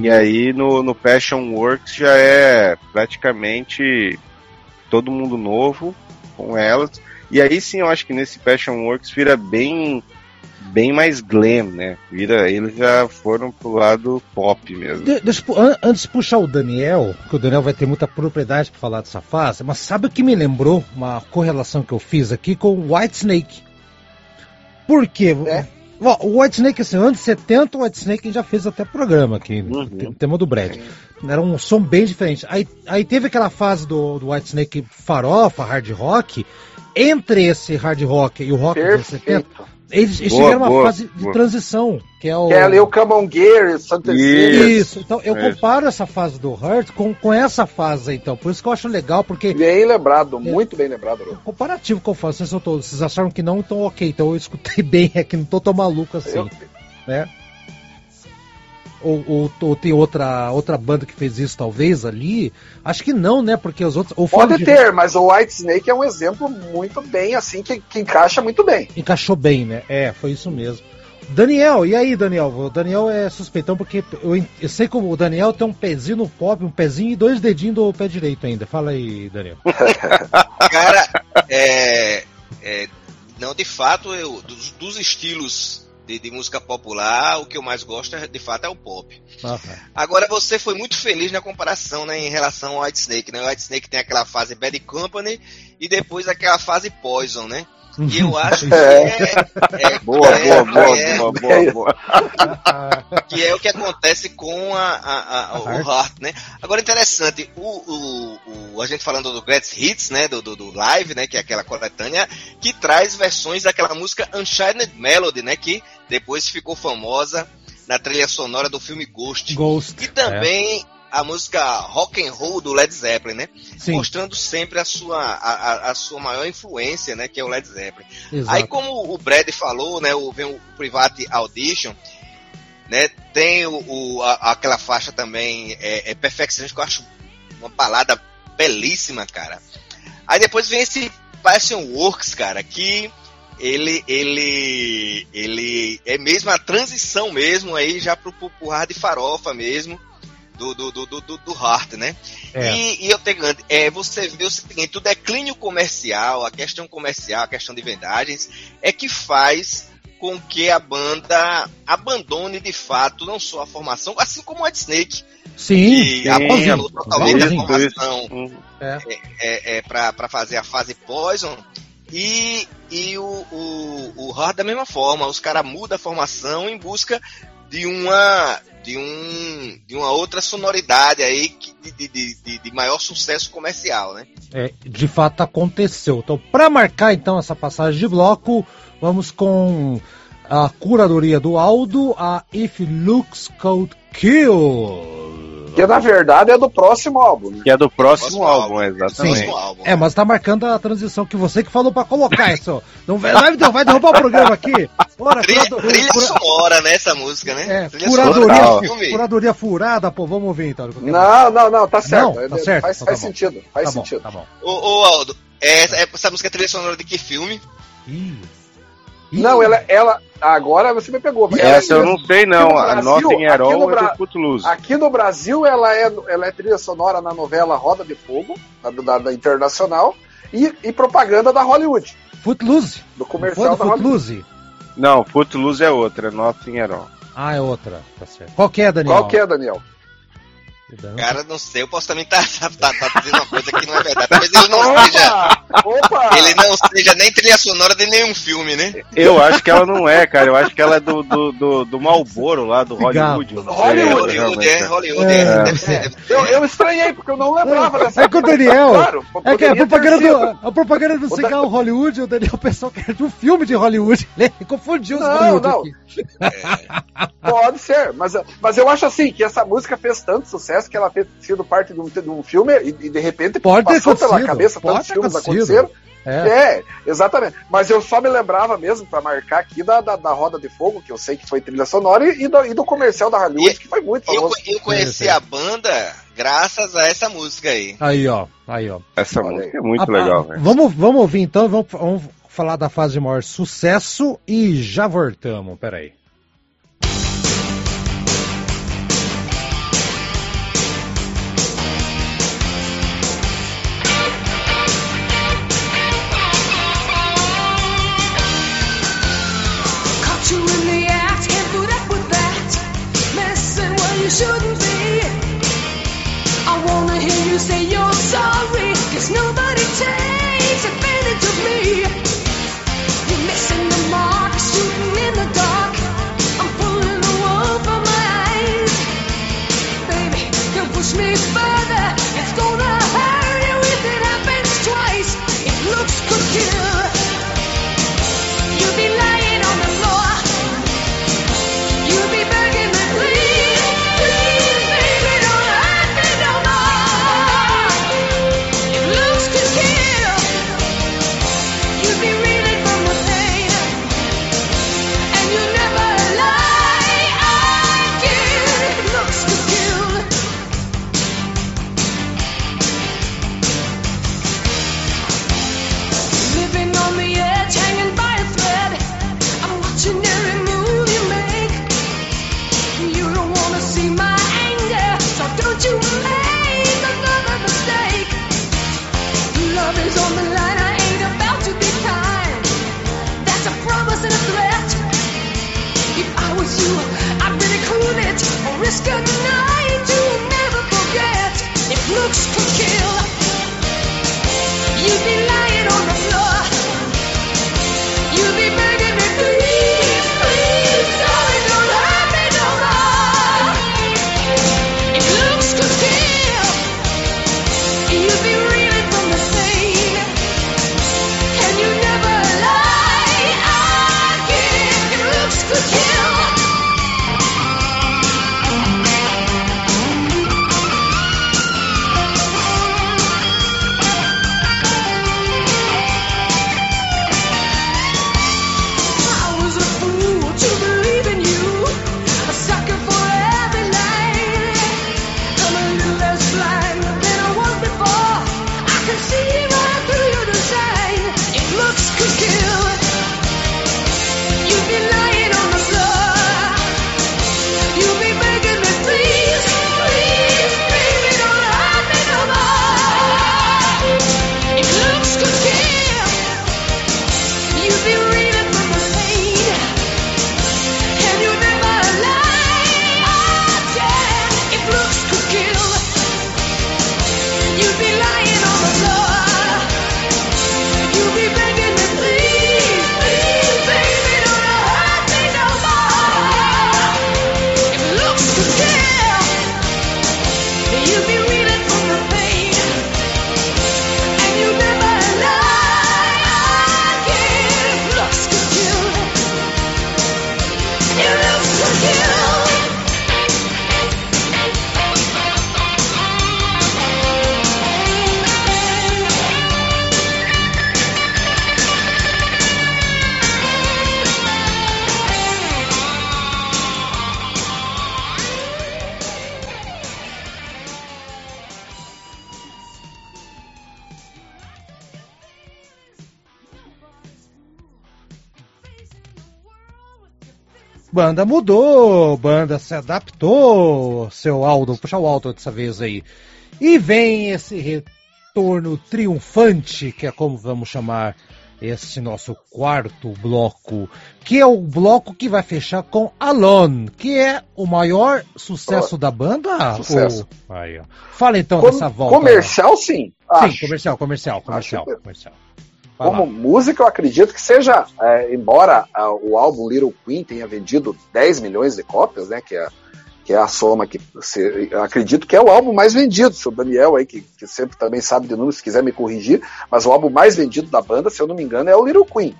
E aí no, no Passion Works já é praticamente todo mundo novo com elas. E aí sim eu acho que nesse Passion Works vira bem bem mais glam, né? Vira, eles já foram pro lado pop mesmo. De, deixa, antes de puxar o Daniel, que o Daniel vai ter muita propriedade para falar dessa fase, mas sabe o que me lembrou? Uma correlação que eu fiz aqui com o White Snake. Por quê? É? O White Snake, assim, anos 70, o White Snake já fez até programa aqui, uhum. no tema do Brad. Era um som bem diferente. Aí, aí teve aquela fase do, do White Snake farofa, hard rock. Entre esse hard rock e o rock dos 70, eles, eles boa, tiveram uma boa, fase boa. de transição, que é o. Que é ali o Come On Gear, Santa Isso. Isso, então eu é. comparo essa fase do Hurt com, com essa fase, então. Por isso que eu acho legal, porque. Bem lembrado, é, muito bem lembrado. O comparativo que eu faço, vocês, vocês acharam que não, então ok, então eu escutei [laughs] bem, é que não tô tão maluco assim. Eu... Né? Ou, ou, ou, tem outra, outra banda que fez isso, talvez, ali? Acho que não, né? Porque os outros. Pode de... ter, mas o White Snake é um exemplo muito bem, assim, que, que encaixa muito bem. Encaixou bem, né? É, foi isso mesmo. Daniel, e aí, Daniel? O Daniel é suspeitão porque eu, eu, sei como o Daniel tem um pezinho no pop, um pezinho e dois dedinhos do pé direito ainda. Fala aí, Daniel. [laughs] Cara, é, é, não, de fato, eu, dos, dos estilos de, de, música popular, o que eu mais gosto, é, de fato, é o pop. Ah, Agora, você foi muito feliz na comparação né, em relação ao White Snake. Né? O White Snake tem aquela fase Bad Company e depois aquela fase Poison, né? E eu acho que é. é, é boa, é, boa, é, boa, boa, boa, Que é o que acontece com a, a, a, o Heart, né? Agora, interessante, o, o, o, a gente falando do Greatest Hits, né? Do, do, do, Live, né? Que é aquela coletânea, que traz versões daquela música Unshined Melody, né? Que depois ficou famosa na trilha sonora do filme Ghost. Ghost. E também a música rock and roll do Led Zeppelin, né? Sim. Mostrando sempre a sua, a, a, sua maior influência, né? Que é o Led Zeppelin. Exato. Aí como o Brad falou, né? O, vem o Private Audition, né? Tem o, o a, aquela faixa também, é, é Perfectionist, que eu acho uma balada belíssima, cara. Aí depois vem esse Passion Works, cara, que ele ele ele é mesmo a transição mesmo aí já pro, pro, pro hard farofa mesmo do, do, do, do, do Hart, né? É. E, e, eu tenho, é, você vê o seguinte, o declínio comercial, a questão comercial, a questão de vendagens, é que faz com que a banda abandone de fato não só a formação, assim como a Snake. Sim, que abandonou totalmente a formação é. é, é, é para fazer a fase Poison. E, e o, o, o Hard da mesma forma, os caras mudam a formação em busca de uma de, um, de uma outra sonoridade aí de, de, de, de maior sucesso comercial, né? É, de fato aconteceu. Então, para marcar então essa passagem de bloco, vamos com a curadoria do Aldo, a If Looks Cold Kill. Que na verdade é do próximo álbum. Né? Que é do próximo, próximo álbum, álbum, exatamente. Sim. É, mas tá marcando a transição que você que falou pra colocar isso. Não vai, vai, derrubar o programa aqui. Ora, trilha, curado, trilha cura... sonora né, música, né? É, curadoria, curadoria furada, pô, vamos ouvir então. Não, não, não, tá certo. Não, tá certo. Faz, então, tá faz sentido. Faz tá sentido. Bom, tá bom. Ô, ô Aldo, essa, essa música é trilha sonora de que filme? Ih. Não, ela, ela. Agora você me pegou. Essa eu não sei, não. Brasil, a Nothing at All é do Footloose. Aqui no Brasil, ela é, ela é trilha sonora na novela Roda de Fogo, da, da, da Internacional, e, e, propaganda da Hollywood. Footloose? Do comercial da Footloose? Hollywood. Não, Footloose é outra, Nothing at All. Ah, é outra. Tá certo. Qual que é, Daniel? Qual que é, Daniel? Cara, não sei, eu posso também estar tá, tá, tá, dizendo uma coisa que não é verdade. Talvez ele não opa, seja. Opa. Ele não seja nem trilha sonora de nenhum filme, né? Eu acho que ela não é, cara. Eu acho que ela é do, do, do, do Malboro lá, do Hollywood. Hollywood, Hollywood, é, Hollywood, é. é. Deve ser, deve ser. Eu, eu estranhei, porque eu não lembrava é, dessa É que o Daniel. Claro, é que a propaganda, do, a propaganda do cigarro Hollywood, o Daniel pensou que era de um filme de Hollywood. [laughs] Ele confundiu os não. Aqui. É. Pode ser, mas, mas eu acho assim que essa música fez tanto sucesso que ela fez sido parte de um, de um filme e, e, de repente pode passou pela cabeça tantos filmes aconteceram. É. é. exatamente. Mas eu só me lembrava mesmo, para marcar aqui, da, da, da, Roda de Fogo, que eu sei que foi trilha sonora, e, do, e do comercial da Hollywood, e, que foi muito famoso. Eu, eu conheci a banda graças a essa música aí. Aí, ó. Aí, ó. Essa Olha música aí. é muito ah, legal, velho. Vamos, vamos ouvir então, vamos, vamos falar da fase de maior sucesso e já voltamos. Peraí. Banda mudou, banda se adaptou, seu Aldo, puxa o Aldo dessa vez aí. E vem esse retorno triunfante, que é como vamos chamar esse nosso quarto bloco, que é o bloco que vai fechar com Alone, que é o maior sucesso oh, da banda. Sucesso. Aí, Fala então Com dessa volta. Comercial, sim. Sim, acho. comercial, comercial, comercial, comercial. Como música, eu acredito que seja, é, embora a, o álbum Little Queen tenha vendido 10 milhões de cópias, né, que é, que é a soma que se, acredito que é o álbum mais vendido, se o Daniel aí, que, que sempre também sabe de números, se quiser me corrigir, mas o álbum mais vendido da banda, se eu não me engano, é o Little Queen.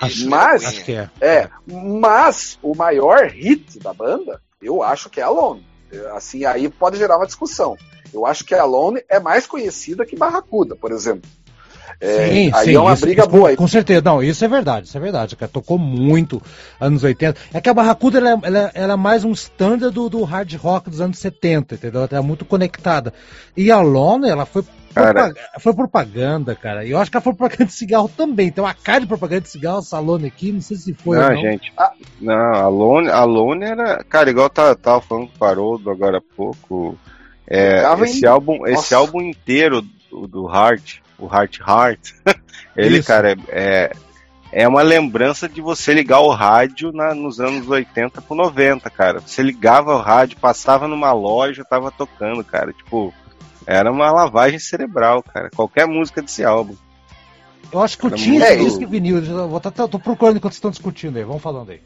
Acho, mas, acho que é. é. Mas o maior hit da banda, eu acho que é Alone. Assim, aí pode gerar uma discussão. Eu acho que a Alone é mais conhecida que Barracuda, por exemplo. É, sim, aí sim, é uma isso, briga isso, boa. Com, com certeza, não, isso é verdade, isso é verdade, cara. Tocou muito anos 80. É que a Barracuda ela, ela, ela é mais um standard do, do, hard rock dos anos 70, entendeu? Ela é muito conectada. E a Lona, ela foi Cara, foi propaganda, cara. E eu acho que ela foi propaganda de cigarro também. Tem uma cara de propaganda de cigarro, Salone aqui, não sei se foi. Não, não. gente. Ah, não, a Lone, a Lone era. Cara, igual tá, tava falando com o Haroldo agora há pouco. É, esse, em... álbum, esse álbum inteiro do, do Heart, o Heart Heart, [laughs] ele, Isso. cara, é, é uma lembrança de você ligar o rádio na, nos anos 80 pro 90, cara. Você ligava o rádio, passava numa loja, tava tocando, cara. Tipo, era uma lavagem cerebral, cara. Qualquer música desse álbum. Eu acho que eu tinha esse disco vinil. Vou tá, tô procurando enquanto vocês estão discutindo aí. Vamos falando aí.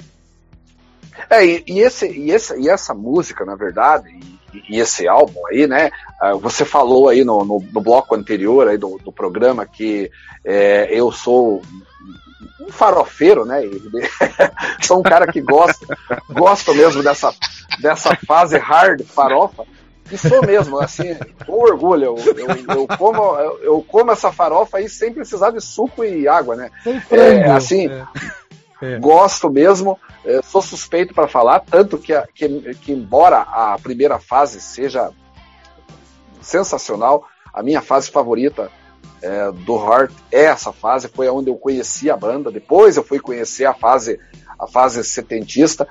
É, e, e, esse, e, esse, e essa música, na verdade, e, e esse álbum aí, né? Uh, você falou aí no, no, no, bloco anterior aí do, do programa que é, eu sou um farofeiro, né? [laughs] sou um cara que gosta, gosta mesmo dessa, dessa fase hard farofa. E sou mesmo, assim, com orgulho. Eu, eu, eu, como, eu, eu como essa farofa aí sem precisar de suco e água, né? É, assim, é. É. Gosto mesmo, é, sou suspeito para falar, tanto que, que, que, embora a primeira fase seja sensacional, a minha fase favorita é, do Heart é essa fase, foi onde eu conheci a banda, depois eu fui conhecer a fase, a fase setentista,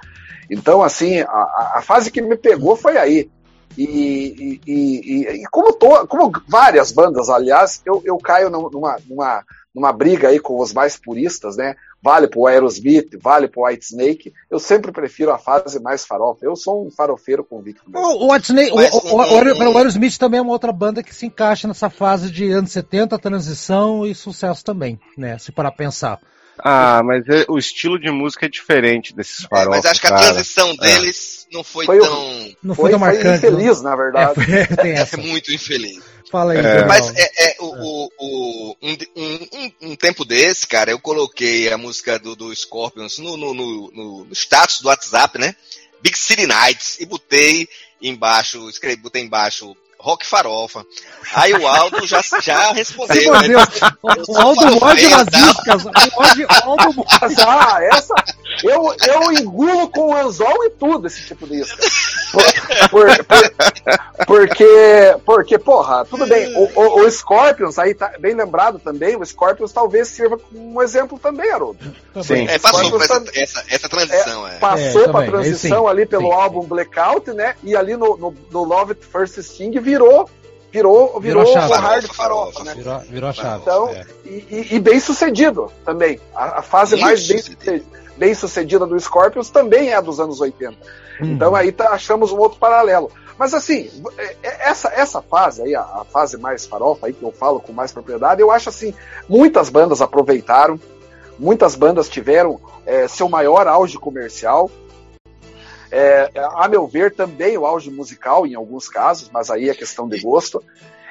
então assim, a, a fase que me pegou foi aí, E, e, e, e como, to, como várias bandas, aliás, eu, eu caio numa, numa, numa briga aí com os mais puristas, né? Vale pro Aerosmith, vale pro White Snake. Eu sempre prefiro a fase mais farofa. Eu sou um farofeiro convicto. O, o White Snake, Mas, o, o, o, o, Aerosmith também é uma outra banda que se encaixa nessa fase de anos 70, transição e sucesso também, né? Se para pensar. Ah, mas é, o estilo de música é diferente desses farofas. É, mas acho que a transição é. deles não foi, foi tão. Não foi, foi tão marcante. Foi infeliz, na verdade. [laughs] É, foi, é muito infeliz. Fala aí, é. Mas é, é, o, o, o um, um, um, tempo desse, cara, eu coloquei a música do, do Scorpions no, no, no, no status do WhatsApp, né? Big City Nights, e botei embaixo, escrevi, botei embaixo Rock Farofa. Aí o Aldo já, já [laughs] respondeu. Né? O Aldo morde nas iscas. O Aldo morde. Ah, essa. Eu, eu engulo com anzol e tudo esse tipo de isca. Por, por, por, porque, porque, porra, tudo bem. O, o, o, Scorpions, aí tá bem lembrado também, o Scorpions talvez sirva como um exemplo também, Haroldo. Sim. É, passou por essa, essa, essa, transição. É, é. Passou é, pra transição ali pelo sim. álbum Blackout, né? E ali no, no, no Love It First Sting virou virou, virou, virou o hard farofa, né? Virou, virou a chave. Então, é. e, e, bem sucedido também. A, a fase Isso, mais bem sucedida, bem sucedida do Scorpions também é dos anos 80. Hum. Então aí tá, achamos um outro paralelo. Mas assim, é, é, essa, essa fase aí, a, a, fase mais farofa aí que eu falo com mais propriedade, eu acho assim, muitas bandas aproveitaram, muitas bandas tiveram é, seu maior auge comercial. É, a meu ver, também o auge musical em alguns casos, mas aí é questão de gosto.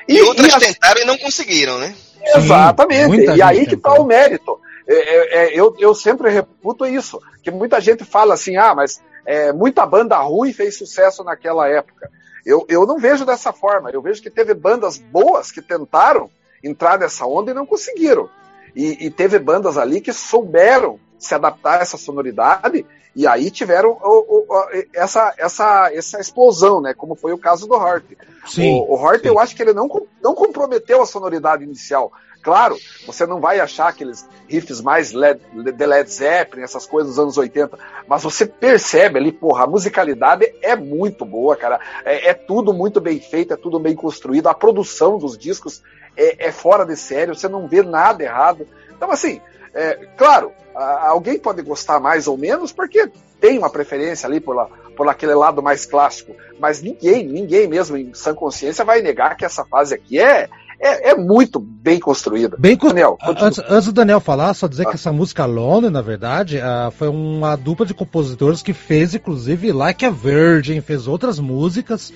E, e outras e as... tentaram e não conseguiram, né? Exatamente. Sim, e aí que está o mérito. É, é, é, eu, eu sempre reputo isso, que muita gente fala assim, ah, mas é, muita banda ruim fez sucesso naquela época. Eu, eu não vejo dessa forma. Eu vejo que teve bandas boas que tentaram entrar nessa onda e não conseguiram. E, e teve bandas ali que souberam se adaptar a essa sonoridade e aí tiveram o, o, essa, essa, essa explosão, né? Como foi o caso do Hort. Sim, o, o Hort, eu acho que ele não, não comprometeu a sonoridade inicial. Claro, você não vai achar aqueles riffs mais Led, de Led Zeppelin, essas coisas dos anos 80, mas você percebe ali, porra, a musicalidade é muito boa, cara. É, é tudo muito bem feito, é tudo bem construído, a produção dos discos é, é fora de sério, você não vê nada errado. Então, assim, é, claro, alguém pode gostar mais ou menos porque tem uma preferência ali por, lá, por aquele lado mais clássico, mas ninguém, ninguém mesmo em sã consciência vai negar que essa fase aqui é, é, é muito bem construída. Bem Daniel, antes, antes, do Daniel falar, só dizer ah. que essa música Lone, na verdade, uh, foi uma dupla de compositores que fez, inclusive, Like a Virgin, fez outras músicas.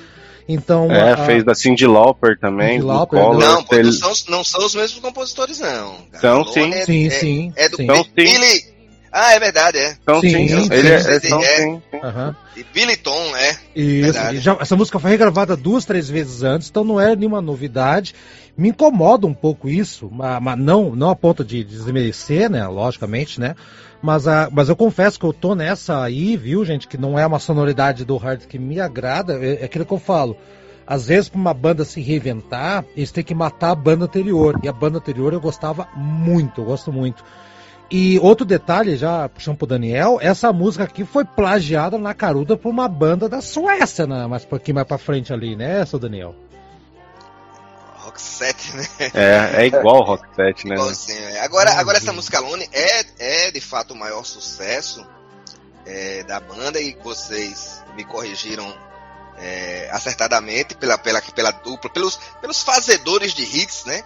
Então, é, a, fez da Cindy Lauper também. Cindy Lauper, Collor, não, ele... não, são, não são os mesmos compositores, não. São sim. É, sim, é, sim. É, do sim. Billy. Ah, é verdade, é. São sim. sim. Ele é, é, são, é. sim. Uhum. E Billy Tom, é. Isso. Já, essa música foi regravada duas, três vezes antes, então não é nenhuma novidade. Me incomoda um pouco isso, mas, mas não, não a ponto de desmerecer, né? Logicamente, né? Mas, a, mas eu confesso que eu tô nessa aí, viu, gente, que não é uma sonoridade do hard que me agrada. É, é aquilo que eu falo. Às vezes, para uma banda se reinventar, eles têm que matar a banda anterior. E a banda anterior eu gostava muito, eu gosto muito. E outro detalhe, já puxando pro Daniel, essa música aqui foi plagiada na caruda por uma banda da Suécia, né? mas um pouquinho mais pra frente ali, né, seu Daniel? Rock 7, né? É, é igual Rock 7, né? é. Agora, agora essa música Lone é, é de fato o maior sucesso é, da banda e vocês me corrigiram é, acertadamente pela, pela, pela dupla, pelos, pelos fazedores de hits, né?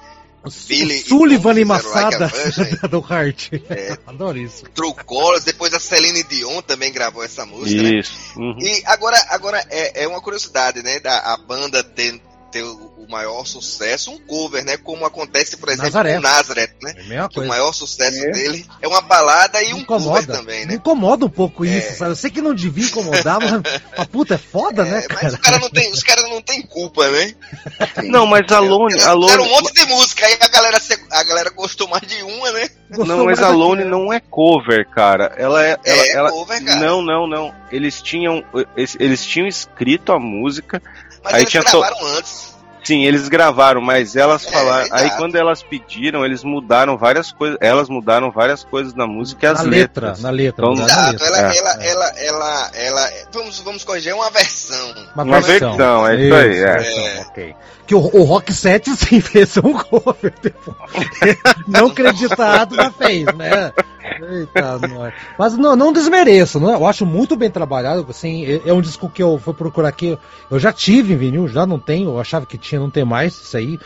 Billy Sullivan e Massada like do Heart. É, [laughs] Adoro isso. True Colors, depois a Celine Dion também gravou essa música. Né? Isso. Né? Uhum. E agora, agora é, é uma curiosidade, né? Da a banda ter, ter o, maior sucesso, um cover, né? Como acontece, por exemplo, Nazareth. com Nazareth, né? É que o maior sucesso é. dele é uma balada e um cover também, né? Me incomoda um pouco é. isso, sabe? Eu sei que não devia incomodar, mas a puta é foda, né, cara? Mas cara não tem, os caras não tem culpa, né? [laughs] Não, mas a Lone... A Lone... Era um monte de música, aí a galera, a galera gostou mais de uma, né? Gostou não, mas a Lone não é cover, cara. Ela é... Ela, é ela... cover, cara. Não, não, não. Eles tinham, eles, eles tinham escrito a música... Mas aí eles tinha gravaram to... antes. Sim, eles gravaram, mas elas é, falaram. Aí quando elas pediram, eles mudaram várias coisas. Elas mudaram várias coisas na música e as na letras. Letra, na letra. Então, Exato, na letra. Ela, é. ela, ela, ela, ela, vamos, vamos corrigir, é uma versão. Uma, uma versão. versão, é isso, isso aí. É. Versão, ok. Que o, o Rock 7 [laughs] sim fez um cover. [laughs] não acreditado, mas fez, né? Eita, mas não, não desmereço, não, eu acho muito bem trabalhado. Assim, é, é um disco que eu fui procurar aqui. Eu já tive em vinil, já não tenho. Eu achava que tinha, não tem mais isso aí.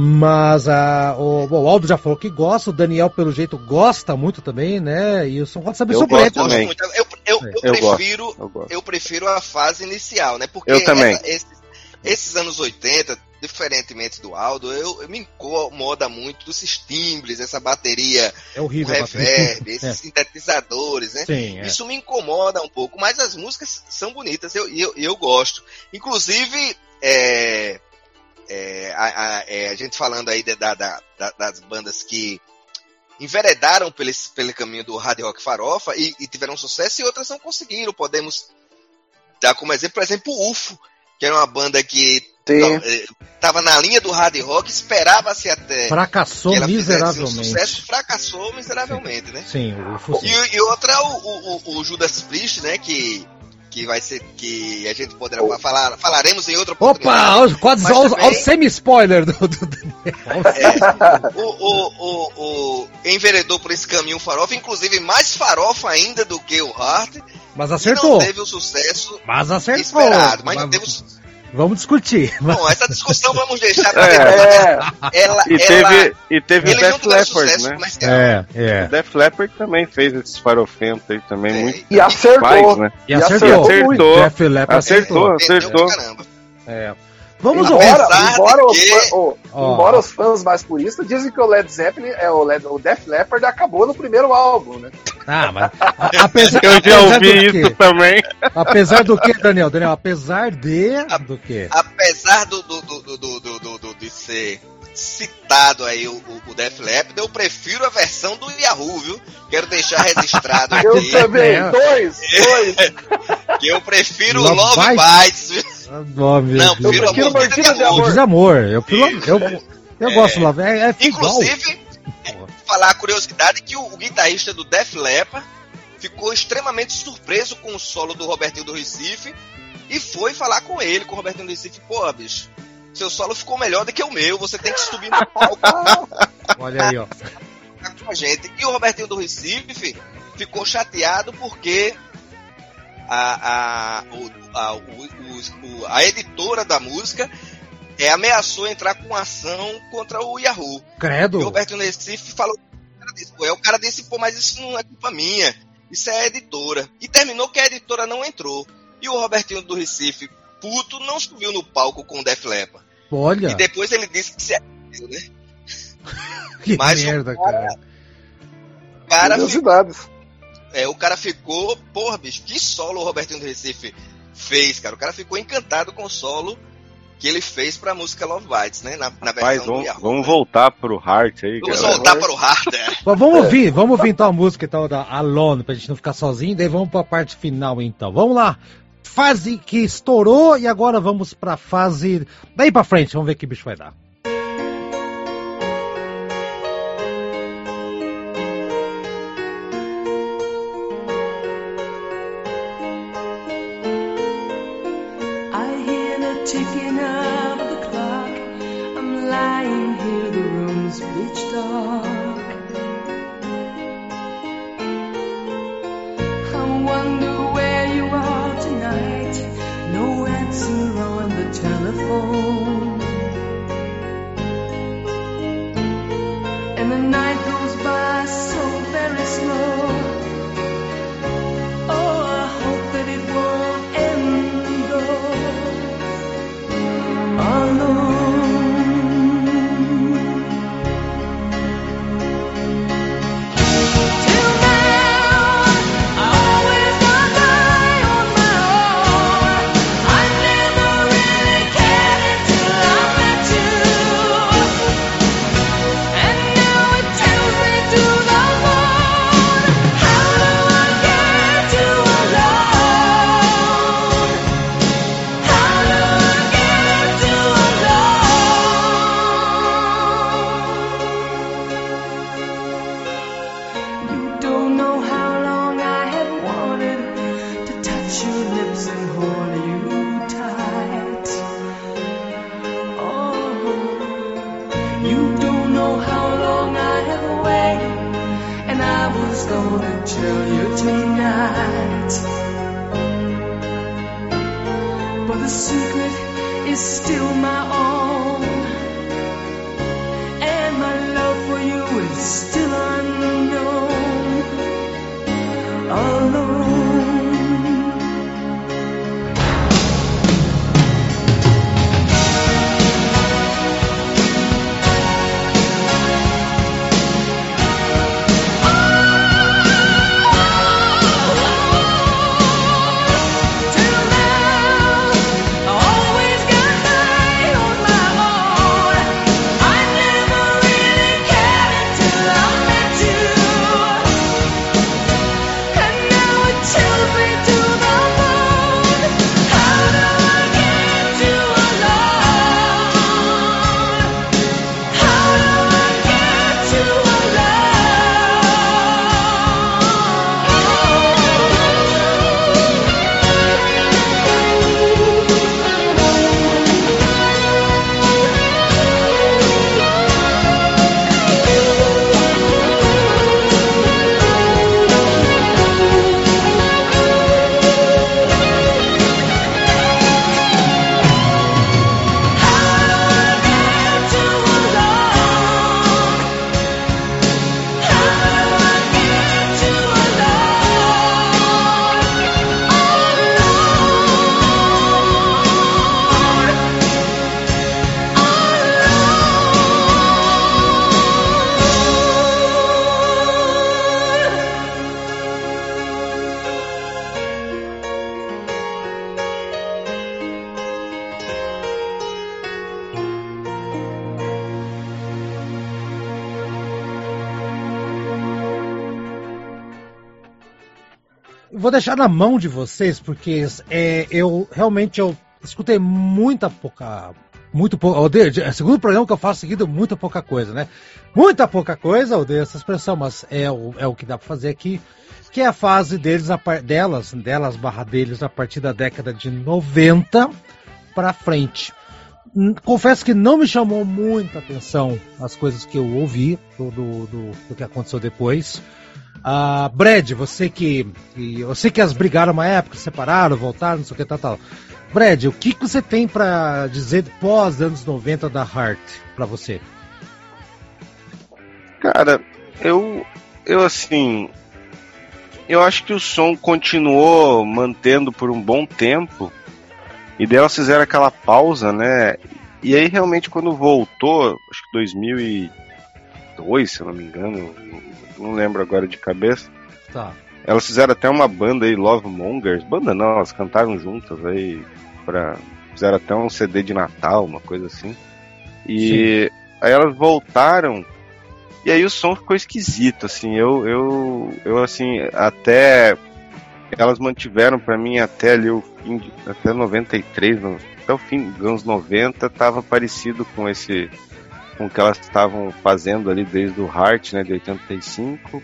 Mas a, o, o, Aldo já falou que gosta, o Daniel, pelo jeito, gosta muito também, né? E o São Paulo sabe eu sobre gosto ele. Muito. Eu, eu, eu, eu prefiro, gosto, eu, prefiro a fase inicial, né? Porque eu também. Essa, esses, esses anos 80, diferentemente do Aldo, eu, eu me incomoda muito esses timbres, essa bateria, é horrível, o reverb, [laughs] esses é. sintetizadores, né? Sim, é. Isso me incomoda um pouco, mas as músicas são bonitas e eu, eu, eu, gosto. Inclusive, é, é, a, a, é, a, gente falando aí da, da, da, das bandas que enveredaram pelo, pelo caminho do hard rock farofa e, e tiveram sucesso e outras não conseguiram. Podemos dar como exemplo, por exemplo, o UFO, que era uma banda que estava eh, na linha do hard rock, esperava-se até. Fracassou miseravelmente. Um sucesso, fracassou miseravelmente, né? Sim, o e, e outra, o, o, o, Judas Priest, né? Que, que vai ser. que a gente poderá oh. falar. Falaremos em outra oportunidade. Opa, quase ao, também... ao semi-spoiler do, do Daniel. É, o, o, o, o enveredou por esse caminho farofa, inclusive mais farofa ainda do que o Hart. Mas acertou. não teve o sucesso mas acertou. esperado. Mas, mas... não teve o Vamos discutir. Bom, essa discussão vamos deixar pra é. ela, e teve, e teve o Def Leppard, né? É, é. O Def Leppard também fez esses farofentos aí também, é. muito. E acertou. Pais, né? E acertou. acertou. Def Leppard acertou. Acertou, acertou. É. Vamos embora, embora, os fãs, oh, oh. embora os fãs mais puristas dizem que o Led Zeppelin, é, o, Led, o Def Leppard acabou no primeiro álbum, né? Ah, mas [laughs] apesar, eu já ouvi isso também. Apesar do que, Daniel? Daniel, apesar de A, do que? Apesar do, do, do, do, do, do, de ser citado aí o, o Def Leppard, eu prefiro a versão do Yahoo, viu? Quero deixar registrado [laughs] aqui. Eu também, é. dois, dois. que [laughs] eu prefiro Love, Love Bites, viu? Nome, não, prefiro eu prefiro Mordida de, de Amor. De amor. Eu, eu, eu, eu é, gosto do Love. É, é inclusive, falar a curiosidade que o, o guitarrista do Def Leppard ficou extremamente surpreso com o solo do Robertinho do Recife e foi falar com ele, com o Robertinho do Recife, pô, bicho, seu solo ficou melhor do que o meu, você tem que subir no palco. [laughs] Olha aí, ó. Com a gente. E o Robertinho do Recife ficou chateado porque a, a, o, a, o, a editora da música é, ameaçou entrar com ação contra o Yahoo. Credo. E o Roberto Recife falou. O cara disse, pô, mas isso não é culpa minha. Isso é a editora. E terminou que a editora não entrou. E o Robertinho do Recife, puto, não subiu no palco com o Def Leppard. Olha. E depois ele disse que se arrependeu, né? [laughs] que mas merda, o cara. cara. cara Curiosidades. É, o cara ficou, porra, bicho, que solo o Robertinho do Recife fez, cara. O cara ficou encantado com o solo que ele fez pra música Love Bites, né? Na, na Rapaz, vamos, Yahoo, vamos né? voltar pro Heart aí, Vamos galera. voltar pro Heart, é. vamos ouvir, vamos ouvir então a música então, da Alone, pra gente não ficar sozinho, daí vamos pra parte final então. Vamos lá. Fase que estourou e agora vamos pra fase. Daí pra frente, vamos ver que bicho vai dar. Vou deixar na mão de vocês, porque é, eu realmente eu escutei muita pouca. Muito pouco. É o segundo programa que eu faço seguido, muita pouca coisa, né? Muita pouca coisa, odeio essa expressão, mas é o, é o que dá pra fazer aqui. Que é a fase deles, a delas, delas barra deles, a partir da década de 90 pra frente. Hum, Confesso que não me chamou muita atenção as coisas que eu ouvi do, do, do, do que aconteceu depois. Ah, Brad, você que. Eu sei que as brigaram uma época, separaram, voltaram, não sei o que, tal, tal. Brad, o que, que você tem pra dizer pós anos 90 da Heart pra você? Cara, eu. Eu assim. Eu acho que o som continuou mantendo por um bom tempo. E daí elas fizeram aquela pausa, né? E aí realmente quando voltou, acho que 2002, se eu não me engano, não lembro agora de cabeça. Tá. Elas fizeram até uma banda aí, Love Mongers. Banda não, elas cantaram juntas aí pra. Fizeram até um CD de Natal, uma coisa assim. E aí elas voltaram. E aí o som ficou esquisito, assim. Eu, eu, eu assim, até. Elas mantiveram pra mim até ali o fim de, até 93, no- até o fim dos anos 90, tava parecido com esse com o que elas estavam fazendo ali desde o Heart, né, de 85.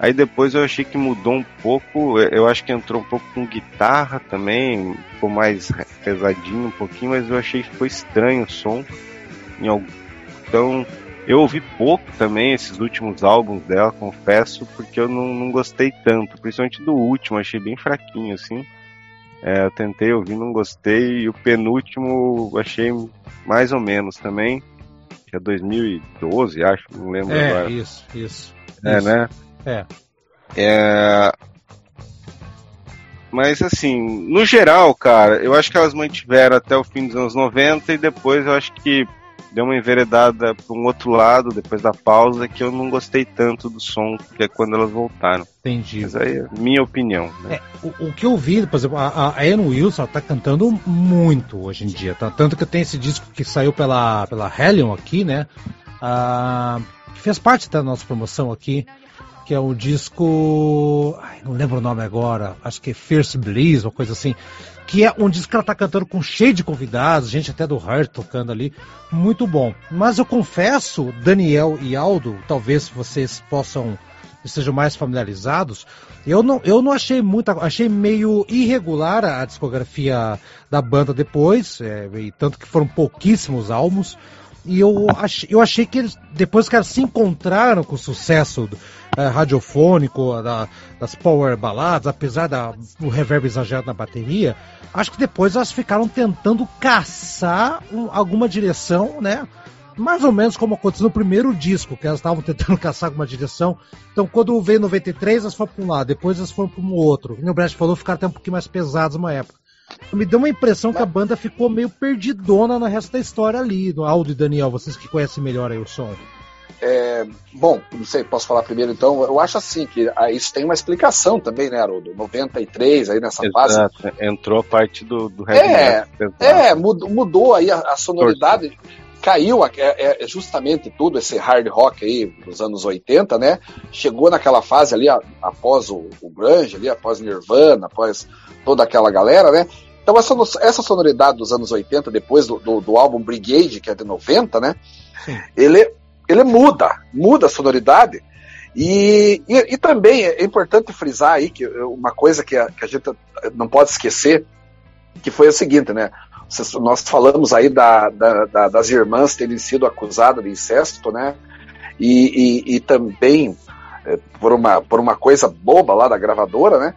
Aí depois eu achei que mudou um pouco, eu acho que entrou um pouco com guitarra também, ficou mais pesadinho um pouquinho, mas eu achei que ficou estranho o som. Então, eu ouvi pouco também esses últimos álbuns dela, confesso, porque eu não, não gostei tanto, principalmente do último, achei bem fraquinho, assim. É, eu tentei ouvir, não gostei, e o penúltimo achei mais ou menos também, que é 2012, acho, não lembro É, agora. isso, isso. É, isso. né? É. É... Mas assim, no geral, cara, eu acho que elas mantiveram até o fim dos anos 90 e depois eu acho que deu uma enveredada para um outro lado, depois da pausa, que eu não gostei tanto do som, que é quando elas voltaram. Entendi. Mas aí é minha opinião. Né? É, o, o que eu vi, por exemplo, a, a Anne Wilson tá cantando muito hoje em dia, tá? Tanto que tem esse disco que saiu pela, pela Hellion aqui, né? Ah, que fez parte da nossa promoção aqui, que é o disco. Ai, não lembro o nome agora, acho que é Fierce Bliss, uma coisa assim. Que é um disco que ela tá cantando com cheio de convidados, gente até do Heart tocando ali. Muito bom. Mas eu confesso, Daniel e Aldo, talvez vocês possam estejam mais familiarizados, eu não, eu não achei muita. Achei meio irregular a discografia da banda depois, é, tanto que foram pouquíssimos álbuns. E eu achei, eu achei que eles, depois que elas se encontraram com o sucesso eh, radiofônico, da- das power baladas, apesar da- do reverb exagerado na bateria, acho que depois elas ficaram tentando caçar um- alguma direção, né? Mais ou menos como aconteceu no primeiro disco, que elas estavam tentando [laughs] caçar alguma direção. Então, quando veio 93, elas foram para um lado, depois elas foram para um outro. E o Brett falou, ficaram até um pouquinho mais pesadas uma época. Me deu uma impressão que a banda ficou meio perdidona no resto da história ali. No Aldo e Daniel, vocês que conhecem melhor aí o som. É, bom, não sei, posso falar primeiro então? Eu acho assim que ah, isso tem uma explicação também, né, Haroldo? 93, aí nessa fase. Exato. Entrou a parte do, do É, metal. É, mudou, mudou aí a, a sonoridade, caiu a- é, é justamente tudo esse hard rock aí dos anos 80, né? Chegou naquela fase ali a- após o, o grunge, ali após Nirvana, após toda aquela galera, né? Então essa, essa sonoridade dos anos 80, depois do, do, do álbum Brigade, que é de 90, né? Sim. Ele, ele muda, muda a sonoridade. E, e, e também é importante frisar aí que uma coisa que a, que a gente não pode esquecer, que foi o seguinte, né? Nós falamos aí da, da- da- das irmãs terem sido acusadas de incesto, né? E, e- também eh, por uma, por uma coisa boba lá da gravadora, né?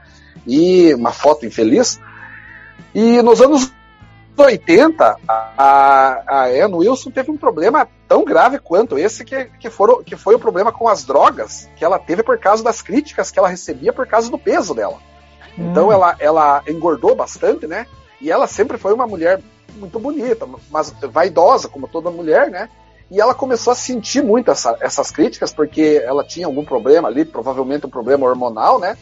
E uma foto infeliz. E nos anos 80, a, a Ann Wilson teve um problema tão grave quanto esse, que, que, foram, que foi o problema com as drogas que ela teve por causa das críticas que ela recebia por causa do peso dela. Então Hum. ela, ela engordou bastante, né? E ela sempre foi uma mulher muito bonita, mas vaidosa, como toda mulher, né? E ela começou a sentir muito essa- essas críticas, porque ela tinha algum problema ali, provavelmente um problema hormonal, né?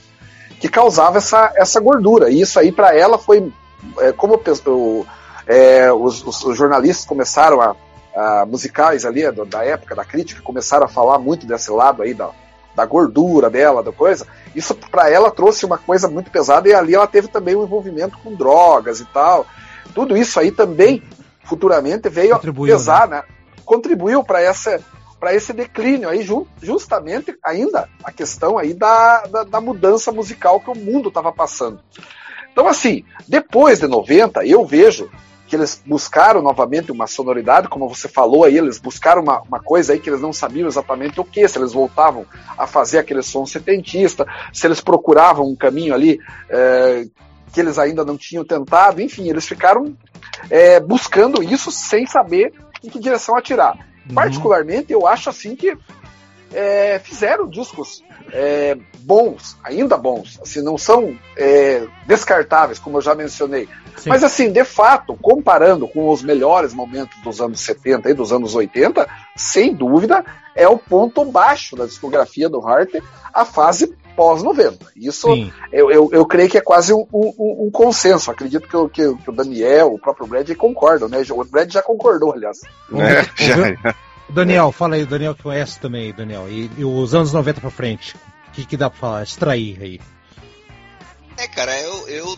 Que causava essa, essa gordura. E isso aí para ela foi. é, como o- é, os, os- os jornalistas começaram a, a musicais ali do- da época da crítica começaram a falar muito desse lado aí da, da gordura dela, da coisa. Isso para ela trouxe uma coisa muito pesada e ali ela teve também um envolvimento com drogas e tal. Tudo isso aí também futuramente veio a Contribuiu, pesar, né? Contribuiu para essa para esse declínio aí, ju- justamente ainda a questão aí da, da, da mudança musical que o mundo estava passando. Então, assim, depois de 90, eu vejo que eles buscaram novamente uma sonoridade, como você falou aí, eles buscaram uma, uma coisa aí que eles não sabiam exatamente o que, se eles voltavam a fazer aquele som setentista, se eles procuravam um caminho ali eh, que eles ainda não tinham tentado, enfim, eles ficaram eh, buscando isso sem saber em que direção atirar. Uhum. Particularmente, eu acho assim que é, fizeram discos é, bons, ainda bons, assim, não são é, descartáveis, como eu já mencionei. Sim. Mas assim, de fato, comparando com os melhores momentos dos anos 70 e dos anos 80, sem dúvida, é o ponto baixo da discografia do Hart, a fase pós-90. Isso eu, eu, eu creio que é quase um, um- um consenso. Acredito que, o- que, o- que o Daniel, o próprio Brad concordam, né? O Brad já concordou, aliás. É, já- Daniel, fala aí, Daniel que conhece também, Daniel. E, e os anos 90 pra frente, o que, que dá pra falar? Extrair aí. É, cara, eu, eu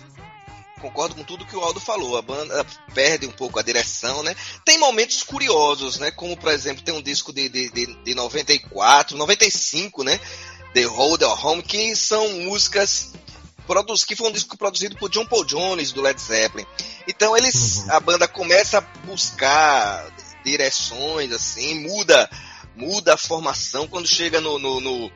concordo com tudo que o Aldo falou. A banda perde um pouco a direção, né? Tem momentos curiosos, né? Como, por exemplo, tem um disco de, de, de, de 94, 95, né? The Hold Your Home, que são músicas produz, que foi um disco produzido por John Paul Jones, do Led Zeppelin. Então eles, Uhum. a banda começa a buscar direções, assim, muda, muda a formação. Quando chega no, no, no,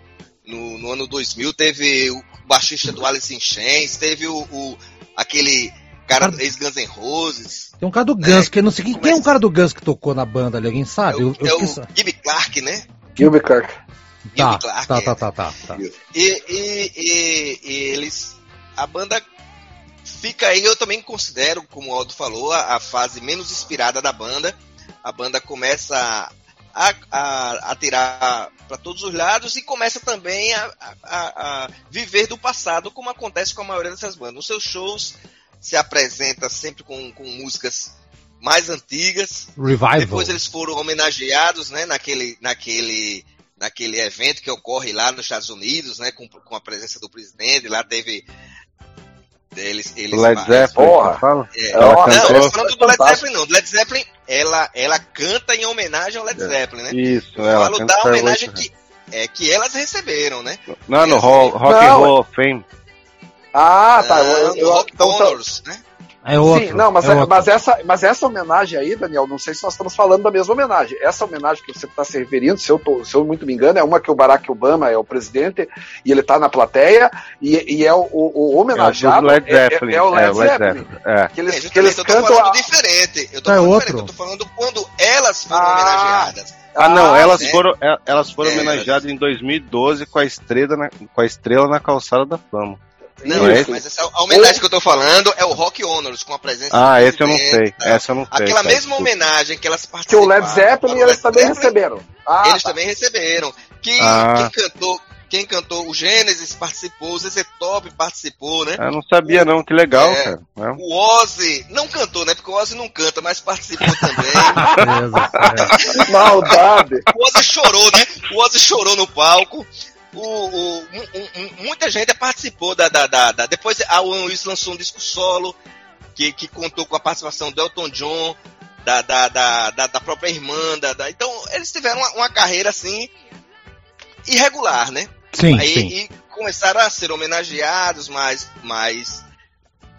no- no ano 2000, teve o baixista do Alice in Chains, teve o, o- aquele cara do ex-Guns N' Roses, Tem um cara do Guns, É, que eu não sei quem, quem é um cara do Guns que tocou na banda ali, alguém é sabe? o, Eu, eu é o Clark, né? Gilby Kirk. Tá, Clark, tá, é. tá, tá, tá, tá. E, e- e- e eles. A banda fica aí, eu também considero, como o Aldo falou, a, a fase menos inspirada da banda. A banda começa a, a, a tirar para todos os lados e começa também a, a- a viver do passado, como acontece com a maioria dessas bandas. Nos seus shows se apresenta sempre com, com músicas mais antigas. Revival. Depois eles foram homenageados, né, naquele, naquele, naquele evento que ocorre lá nos Estados Unidos, né, com, com a presença do presidente. Lá teve eles, eles Led Zeppelin, fala? É, não, tô falando do Led. Zeppelin não. Do Led Zeppelin, ela, ela canta em homenagem ao Led É. Zeppelin, né? Isso, ela falo canta da Starway homenagem que, é, que elas receberam, né? Não, no Hall, Rock and Roll of Fame. Ah, tá. Ah, Eu, no eu, Rock então, tá- Honors, né? É outro. Sim, não, mas, é é- outro. mas, essa, mas essa homenagem aí, Daniel, não sei se nós estamos falando da mesma homenagem. Essa homenagem que você está se referindo, se eu, tô, se eu muito me engano, é uma que o Barack Obama é o presidente e ele está na plateia e, e é o, o, o homenageado. É o Led é- é- Zeppelin. É, o Led Led Zeppelin. Zeppelin. É. Que eles, É, que cantam falando a... diferente. Eu tô É falando outro. diferente. Eu tô falando quando elas foram Ah. homenageadas. Ah, não, Ah, elas né? foram, é, elas foram É. homenageadas em 2012 com a estrela na, com a estrela na calçada da fama. Não, é esse? mas essa, a homenagem que eu tô falando é o Rock Honors, com a presença Ah, do esse eu não sei. Essa eu não sei. Aquela cara, mesma desculpa. homenagem que elas Que participaram. o Led Zeppelin eles também Zeppelin, receberam. Ah, Eles tá. também receberam. Que Ah. quem cantou, quem cantou o Gênesis participou, o ZZ Top participou, né? Eu não sabia não, que legal, É. cara. É. O Ozzy não cantou, né? Porque o Ozzy não canta, mas participou também. [laughs] É. Maldade. o Ozzy chorou, né? O Ozzy chorou no palco. O, o- um- um- muita gente participou da. da, da, da- depois a Wilson lançou um disco solo que, que contou com a participação do Elton John, da, da, da, da, própria irmã. Da, da- então, eles tiveram uma, uma carreira assim irregular, né? Sim, Aí, sim. E começaram a ser homenageados, mas, mas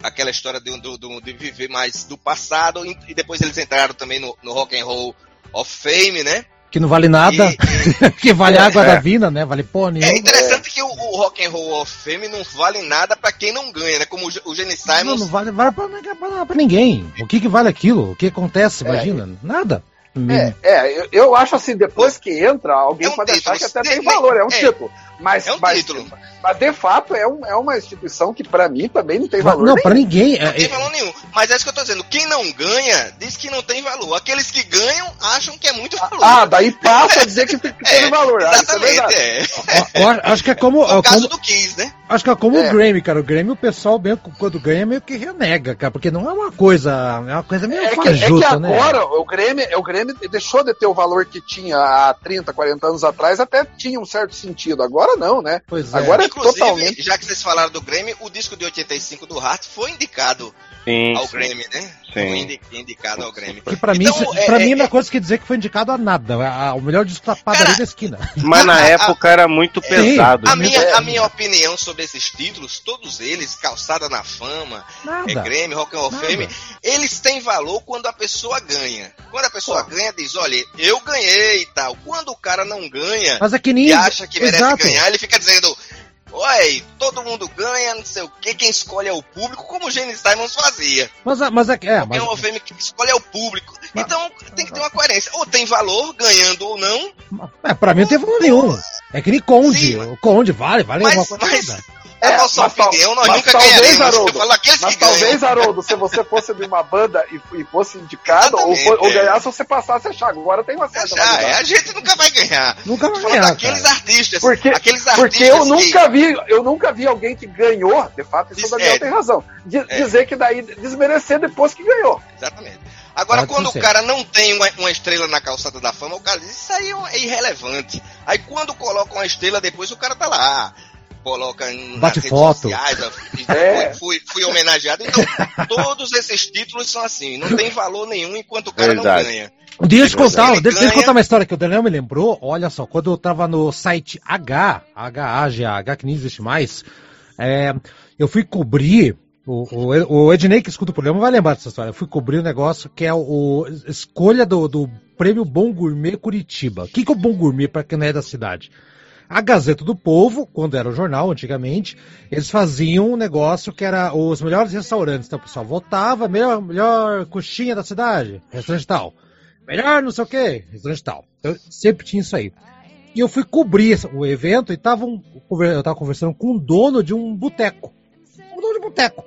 aquela história de, de viver mais do passado, e e depois eles entraram também no, no Rock and Roll of Fame, né? Que não vale nada, E- [laughs] que vale água É. da vina, né? Vale pô nenhum. é interessante que o, o Rock and Roll of Fame não vale nada pra quem não ganha, né? Como o, o Gene Não, Simons não vale, vale pra, pra, pra ninguém. O que, que vale aquilo? O que acontece? É. Imagina? Nada. É, é, eu, eu acho assim, depois que entra, alguém É um pode achar que título. até tem Ne- valor, é um é. título. Mas, É um mas, título. mas de fato é, um- é uma instituição que pra mim também não tem Va- valor. não, pra ninguém. não É, tem é, valor nenhum. Mas é isso que eu tô dizendo. Quem não ganha diz que não tem valor. Aqueles que ganham acham que é muito valor. Ah, daí passa a dizer que, [laughs] que teve valor. Ah, isso é Exatamente, verdade. é. ó, acho que é como. É é o caso como- do Kiss, né? Acho que é como É. o Grammy, cara. O Grammy, o pessoal, mesmo, quando ganha, meio que renega, cara. Porque não é uma coisa. É uma coisa meio É que, é que fajuta, né? agora o Grêmio, o Grêmio deixou de ter o valor que tinha há 30, 40 anos atrás, até tinha um certo sentido. Agora não, né? Pois é. Agora é Inclusive, totalmente. já que vocês falaram do Grammy, o disco de 85 do Hart foi indicado Sim, ao sim. Grammy, né? Foi indi- indicado ao Grammy. Que pra Então, mim, é- pra é- mim, não é coisa que dizer que foi indicado a nada. O melhor disco da padaria da esquina. [laughs] Mas na A- a- época era muito pesado. A né? minha, É. a minha opinião sobre esses títulos, todos eles, Calçada na Fama, é. Grammy, Rock and Roll. Fame, eles têm valor quando a pessoa ganha. Quando a pessoa Pô. ganha, diz, olha, eu ganhei e tal. Quando o cara não ganha Mas é que nem. e acha que merece Exato. ganhar, ele fica dizendo, oi, todo mundo ganha, não sei o que, quem escolhe é o público, como o Gene Simons fazia. Mas, é- mas é que. É, mas, Fame que escolhe é o público. Então tem que ter uma coerência. Ou tem valor, ganhando ou não, é, pra mim não tem valor nenhum. É que nem Conde. Sim, o Conde vale, vale mas- alguma coisa. mas- a É, nossa mas opinião, nós mas nunca talvez. Haroldo, aqueles Mas talvez, Haroldo, se você fosse de uma banda e, e fosse indicado, ou, ou é. ganhasse, você passasse a achar. Agora tem uma certa Já, é, a gente nunca vai ganhar. Nunca vai ganhar. daqueles cara. artistas. Porque, aqueles artistas porque eu que- nunca vi, eu nunca vi alguém que ganhou, de fato, isso Diz- o Daniel é. tem razão. de- É. Dizer que daí desmerecer depois que ganhou. Exatamente. Agora, Pode quando ser. o cara não tem uma, uma estrela na calçada da fama, o cara diz, isso aí é irrelevante. Aí quando coloca uma estrela depois, o cara tá lá. Coloca em nas Bate redes foto. sociais, [laughs] É. fui, fui, homenageado. Então, [laughs] todos esses títulos são assim, não tem valor nenhum enquanto o cara não ganha. Deixa eu contar, deixa eu contar uma história que o Daniel me lembrou. Olha só, quando eu tava no site H, H, que nem existe mais, é, eu fui cobrir. O, o, o Ednei que escuta o programa vai lembrar dessa história. Eu fui cobrir um negócio que é o- escolha do, do prêmio Bom Gourmet Curitiba. O que, que é o Bom Gourmet para quem não é da cidade? A Gazeta do Povo, quando era o jornal antigamente, eles faziam um negócio que era os melhores restaurantes. Então o pessoal votava, melhor, melhor coxinha da cidade, restaurante tal. Melhor não sei o que, restaurante tal. Eu sempre tinha isso aí. E eu fui cobrir o evento e tava um- eu tava conversando com o dono de um boteco. Um dono de boteco.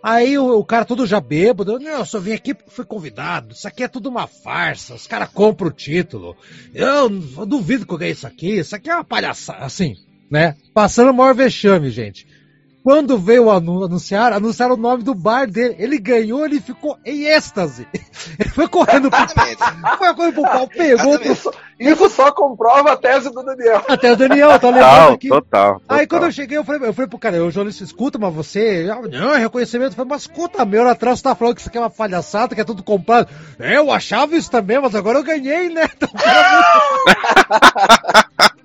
Aí o, o cara todo já bêbado, não, eu só vim aqui porque fui convidado. Isso aqui é tudo uma farsa. Os caras compram o título. Eu, eu duvido que eu ganhei isso aqui. Isso aqui é uma palhaçada. Assim, né? Passando o maior vexame, gente. Quando veio o anu- anunciar, anunciaram o nome do bar dele. Ele ganhou, ele ficou em êxtase. [laughs] Ele foi correndo pro, Exatamente. foi correndo pro pau, pegou Exatamente. Isso, isso só comprova a tese do Daniel. até o Daniel, tá lembrando aqui. total, total. Aí quando eu cheguei, eu falei, eu falei pro cara, o jornalista escuta, mas você. ah, Não, é reconhecimento. Eu falei, mas escuta, meu, lá atrás você tá falando que isso aqui é uma palhaçada, que é tudo comprado. É, eu achava isso também, mas agora eu ganhei, né? [laughs] Então, [laughs]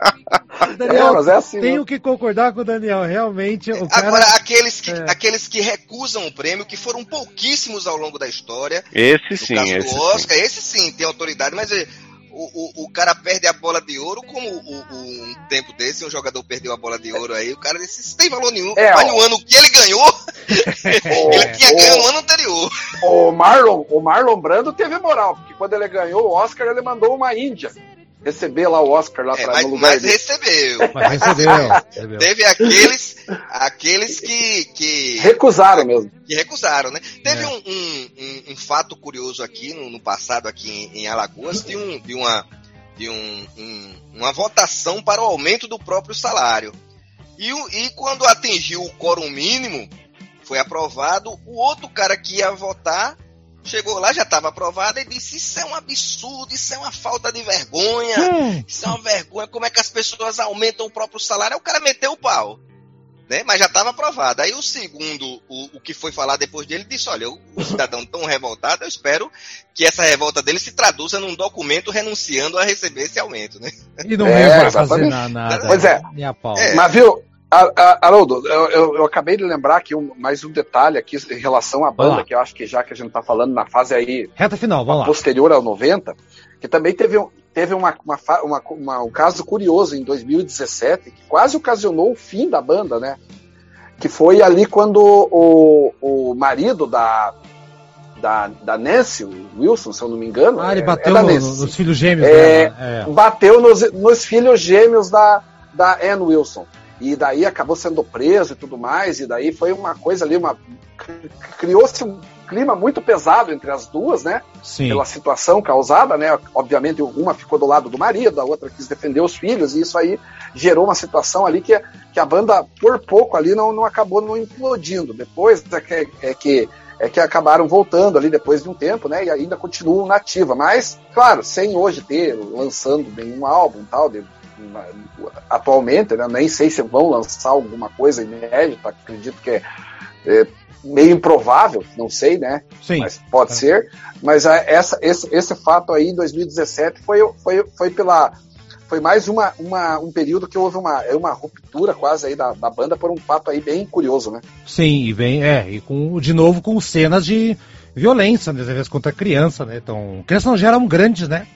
[laughs] Daniel, É, é assim, tenho né? que concordar com o Daniel. Realmente, o cara. Agora, aqueles que, É. aqueles que recusam o prêmio, que foram pouquíssimos ao longo da história, Esse no sim, caso esse do sim. Oscar, esse sim tem autoridade, mas é, o, o, o cara perde a bola de ouro, como o, o- um tempo desse, um jogador perdeu a bola de ouro aí, o cara disse, isso tem valor nenhum. É, mas ó. no ano que ele ganhou, [laughs] ele tinha o- ganho no ano anterior. O Marlon, o Marlon Brando teve moral, porque quando ele ganhou o Oscar, ele mandou uma Índia receber lá o Oscar lá É, pra, mas, no lugar mas dele. recebeu. Mas recebeu, [laughs] recebeu. Teve aqueles, aqueles que, que, Recusaram mesmo. que recusaram, né? Teve É. um, um, um- um fato curioso aqui no, no passado, aqui em, em Alagoas, de, um, de, uma, de um, um- uma votação para o aumento do próprio salário. E, o- e quando atingiu o quórum mínimo, foi aprovado, o outro cara que ia votar chegou lá, já estava aprovado, e disse: Isso é um absurdo, isso é uma falta de vergonha. Hum, Isso é uma vergonha, como é que as pessoas aumentam o próprio salário? Aí o cara meteu o pau. Né? Mas já estava aprovado. Aí o segundo, o, o que foi falar depois dele, disse: Olha, o, o cidadão tão revoltado, eu espero que essa revolta dele se traduza num documento renunciando a receber esse aumento. Né? E não É, pra fazer nada. Pois é. É. Mas viu, Haroldo, eu, eu- eu acabei de lembrar aqui um- mais um detalhe aqui em relação à banda, que eu acho que já que a gente tá falando na fase aí Reta final, vamos lá. posterior ao 90, que também teve, um- teve uma, uma, uma- uma- um caso curioso em 2017, que quase ocasionou o fim da banda, né? Que foi ali quando o, o marido da, da, da Nancy Wilson, se eu não me engano, Ah, ele é- bateu é no- nos filhos gêmeos É, dela. É. bateu nos, nos filhos gêmeos da, da Ann Wilson. E daí acabou sendo preso e tudo mais, e daí foi uma coisa ali, uma criou-se um clima muito pesado entre as duas, né? Sim. Pela situação causada, né? Obviamente uma ficou do lado do marido, a outra quis defender os filhos, e isso aí gerou uma situação ali que, que a banda, por pouco ali, não, não acabou não implodindo. Depois é que, é que é que acabaram voltando ali depois de um tempo, né? E ainda continuam nativa, mas claro, sem hoje ter lançando nenhum álbum tal de atualmente, né? Nem sei se vão lançar alguma coisa inédita, acredito que é, é meio improvável, não sei, né? Sim. Mas pode É. ser. Mas a- essa, esse, esse fato aí em 2017 foi, foi, foi pela. Foi mais uma, uma, um período que houve uma, é uma ruptura quase aí da, da banda por um fato aí bem curioso, né? Sim, e vem, é, e com, de novo com cenas de violência, né, às vezes contra criança, né? Então, crianças não geram grandes, né?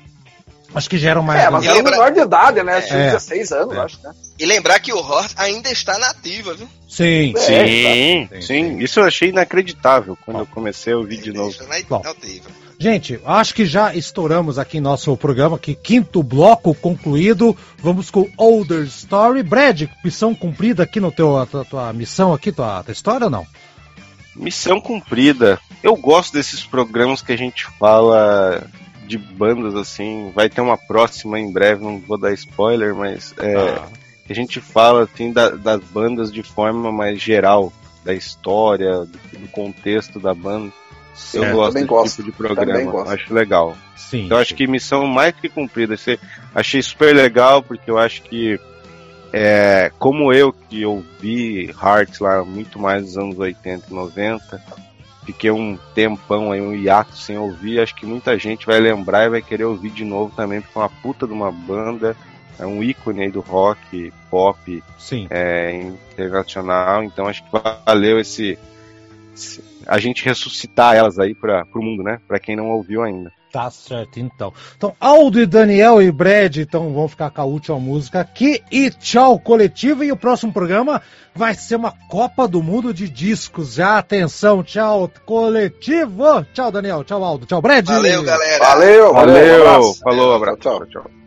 Acho que geram mais. É, mas E é lembra- menor de idade, né? Tinha É. 16 anos, É. acho, né? E lembrar que o Horst ainda está na ativa, viu? Sim, É, Sim, Sim, sim, sim. Isso eu achei inacreditável quando eu comecei a ouvir de novo. na Bom. ativa. Gente, acho que já estouramos aqui nosso programa, que quinto bloco concluído. Vamos com Older Story. Brad, missão cumprida aqui no teu, a tua, tua missão aqui, tua, tua história ou não? Missão cumprida. Eu gosto desses programas que a gente fala de bandas assim. Vai ter uma próxima em breve, não vou dar spoiler, mas é, Ah, que a gente fala assim da- das bandas de forma mais geral, da história, do, do contexto da banda. Eu gosto desse gosto, tipo de programa, acho legal. Sim. Então acho que missão mais que cumprida. Achei super legal, porque eu acho que é, como eu que ouvi Hearts lá muito mais dos anos 80 e 90, fiquei um tempão aí, um hiato sem ouvir, acho que muita gente vai lembrar e vai querer ouvir de novo também, porque é uma puta de uma banda, é um ícone aí do rock, pop, Sim. é, internacional, então acho que valeu esse, esse- a gente ressuscitar elas aí para o mundo, né? Para quem não ouviu ainda. Tá certo, então. Então, Aldo e Daniel e Brad, então vão ficar com a última música aqui. E tchau, coletivo. E o próximo programa vai ser uma Copa do Mundo de discos. Já, atenção, tchau, coletivo. Tchau, Daniel. Tchau, Aldo. Tchau, Brad. Valeu, galera. Valeu, valeu, Valeu, um abraço. falou, abraço. Tchau, tchau.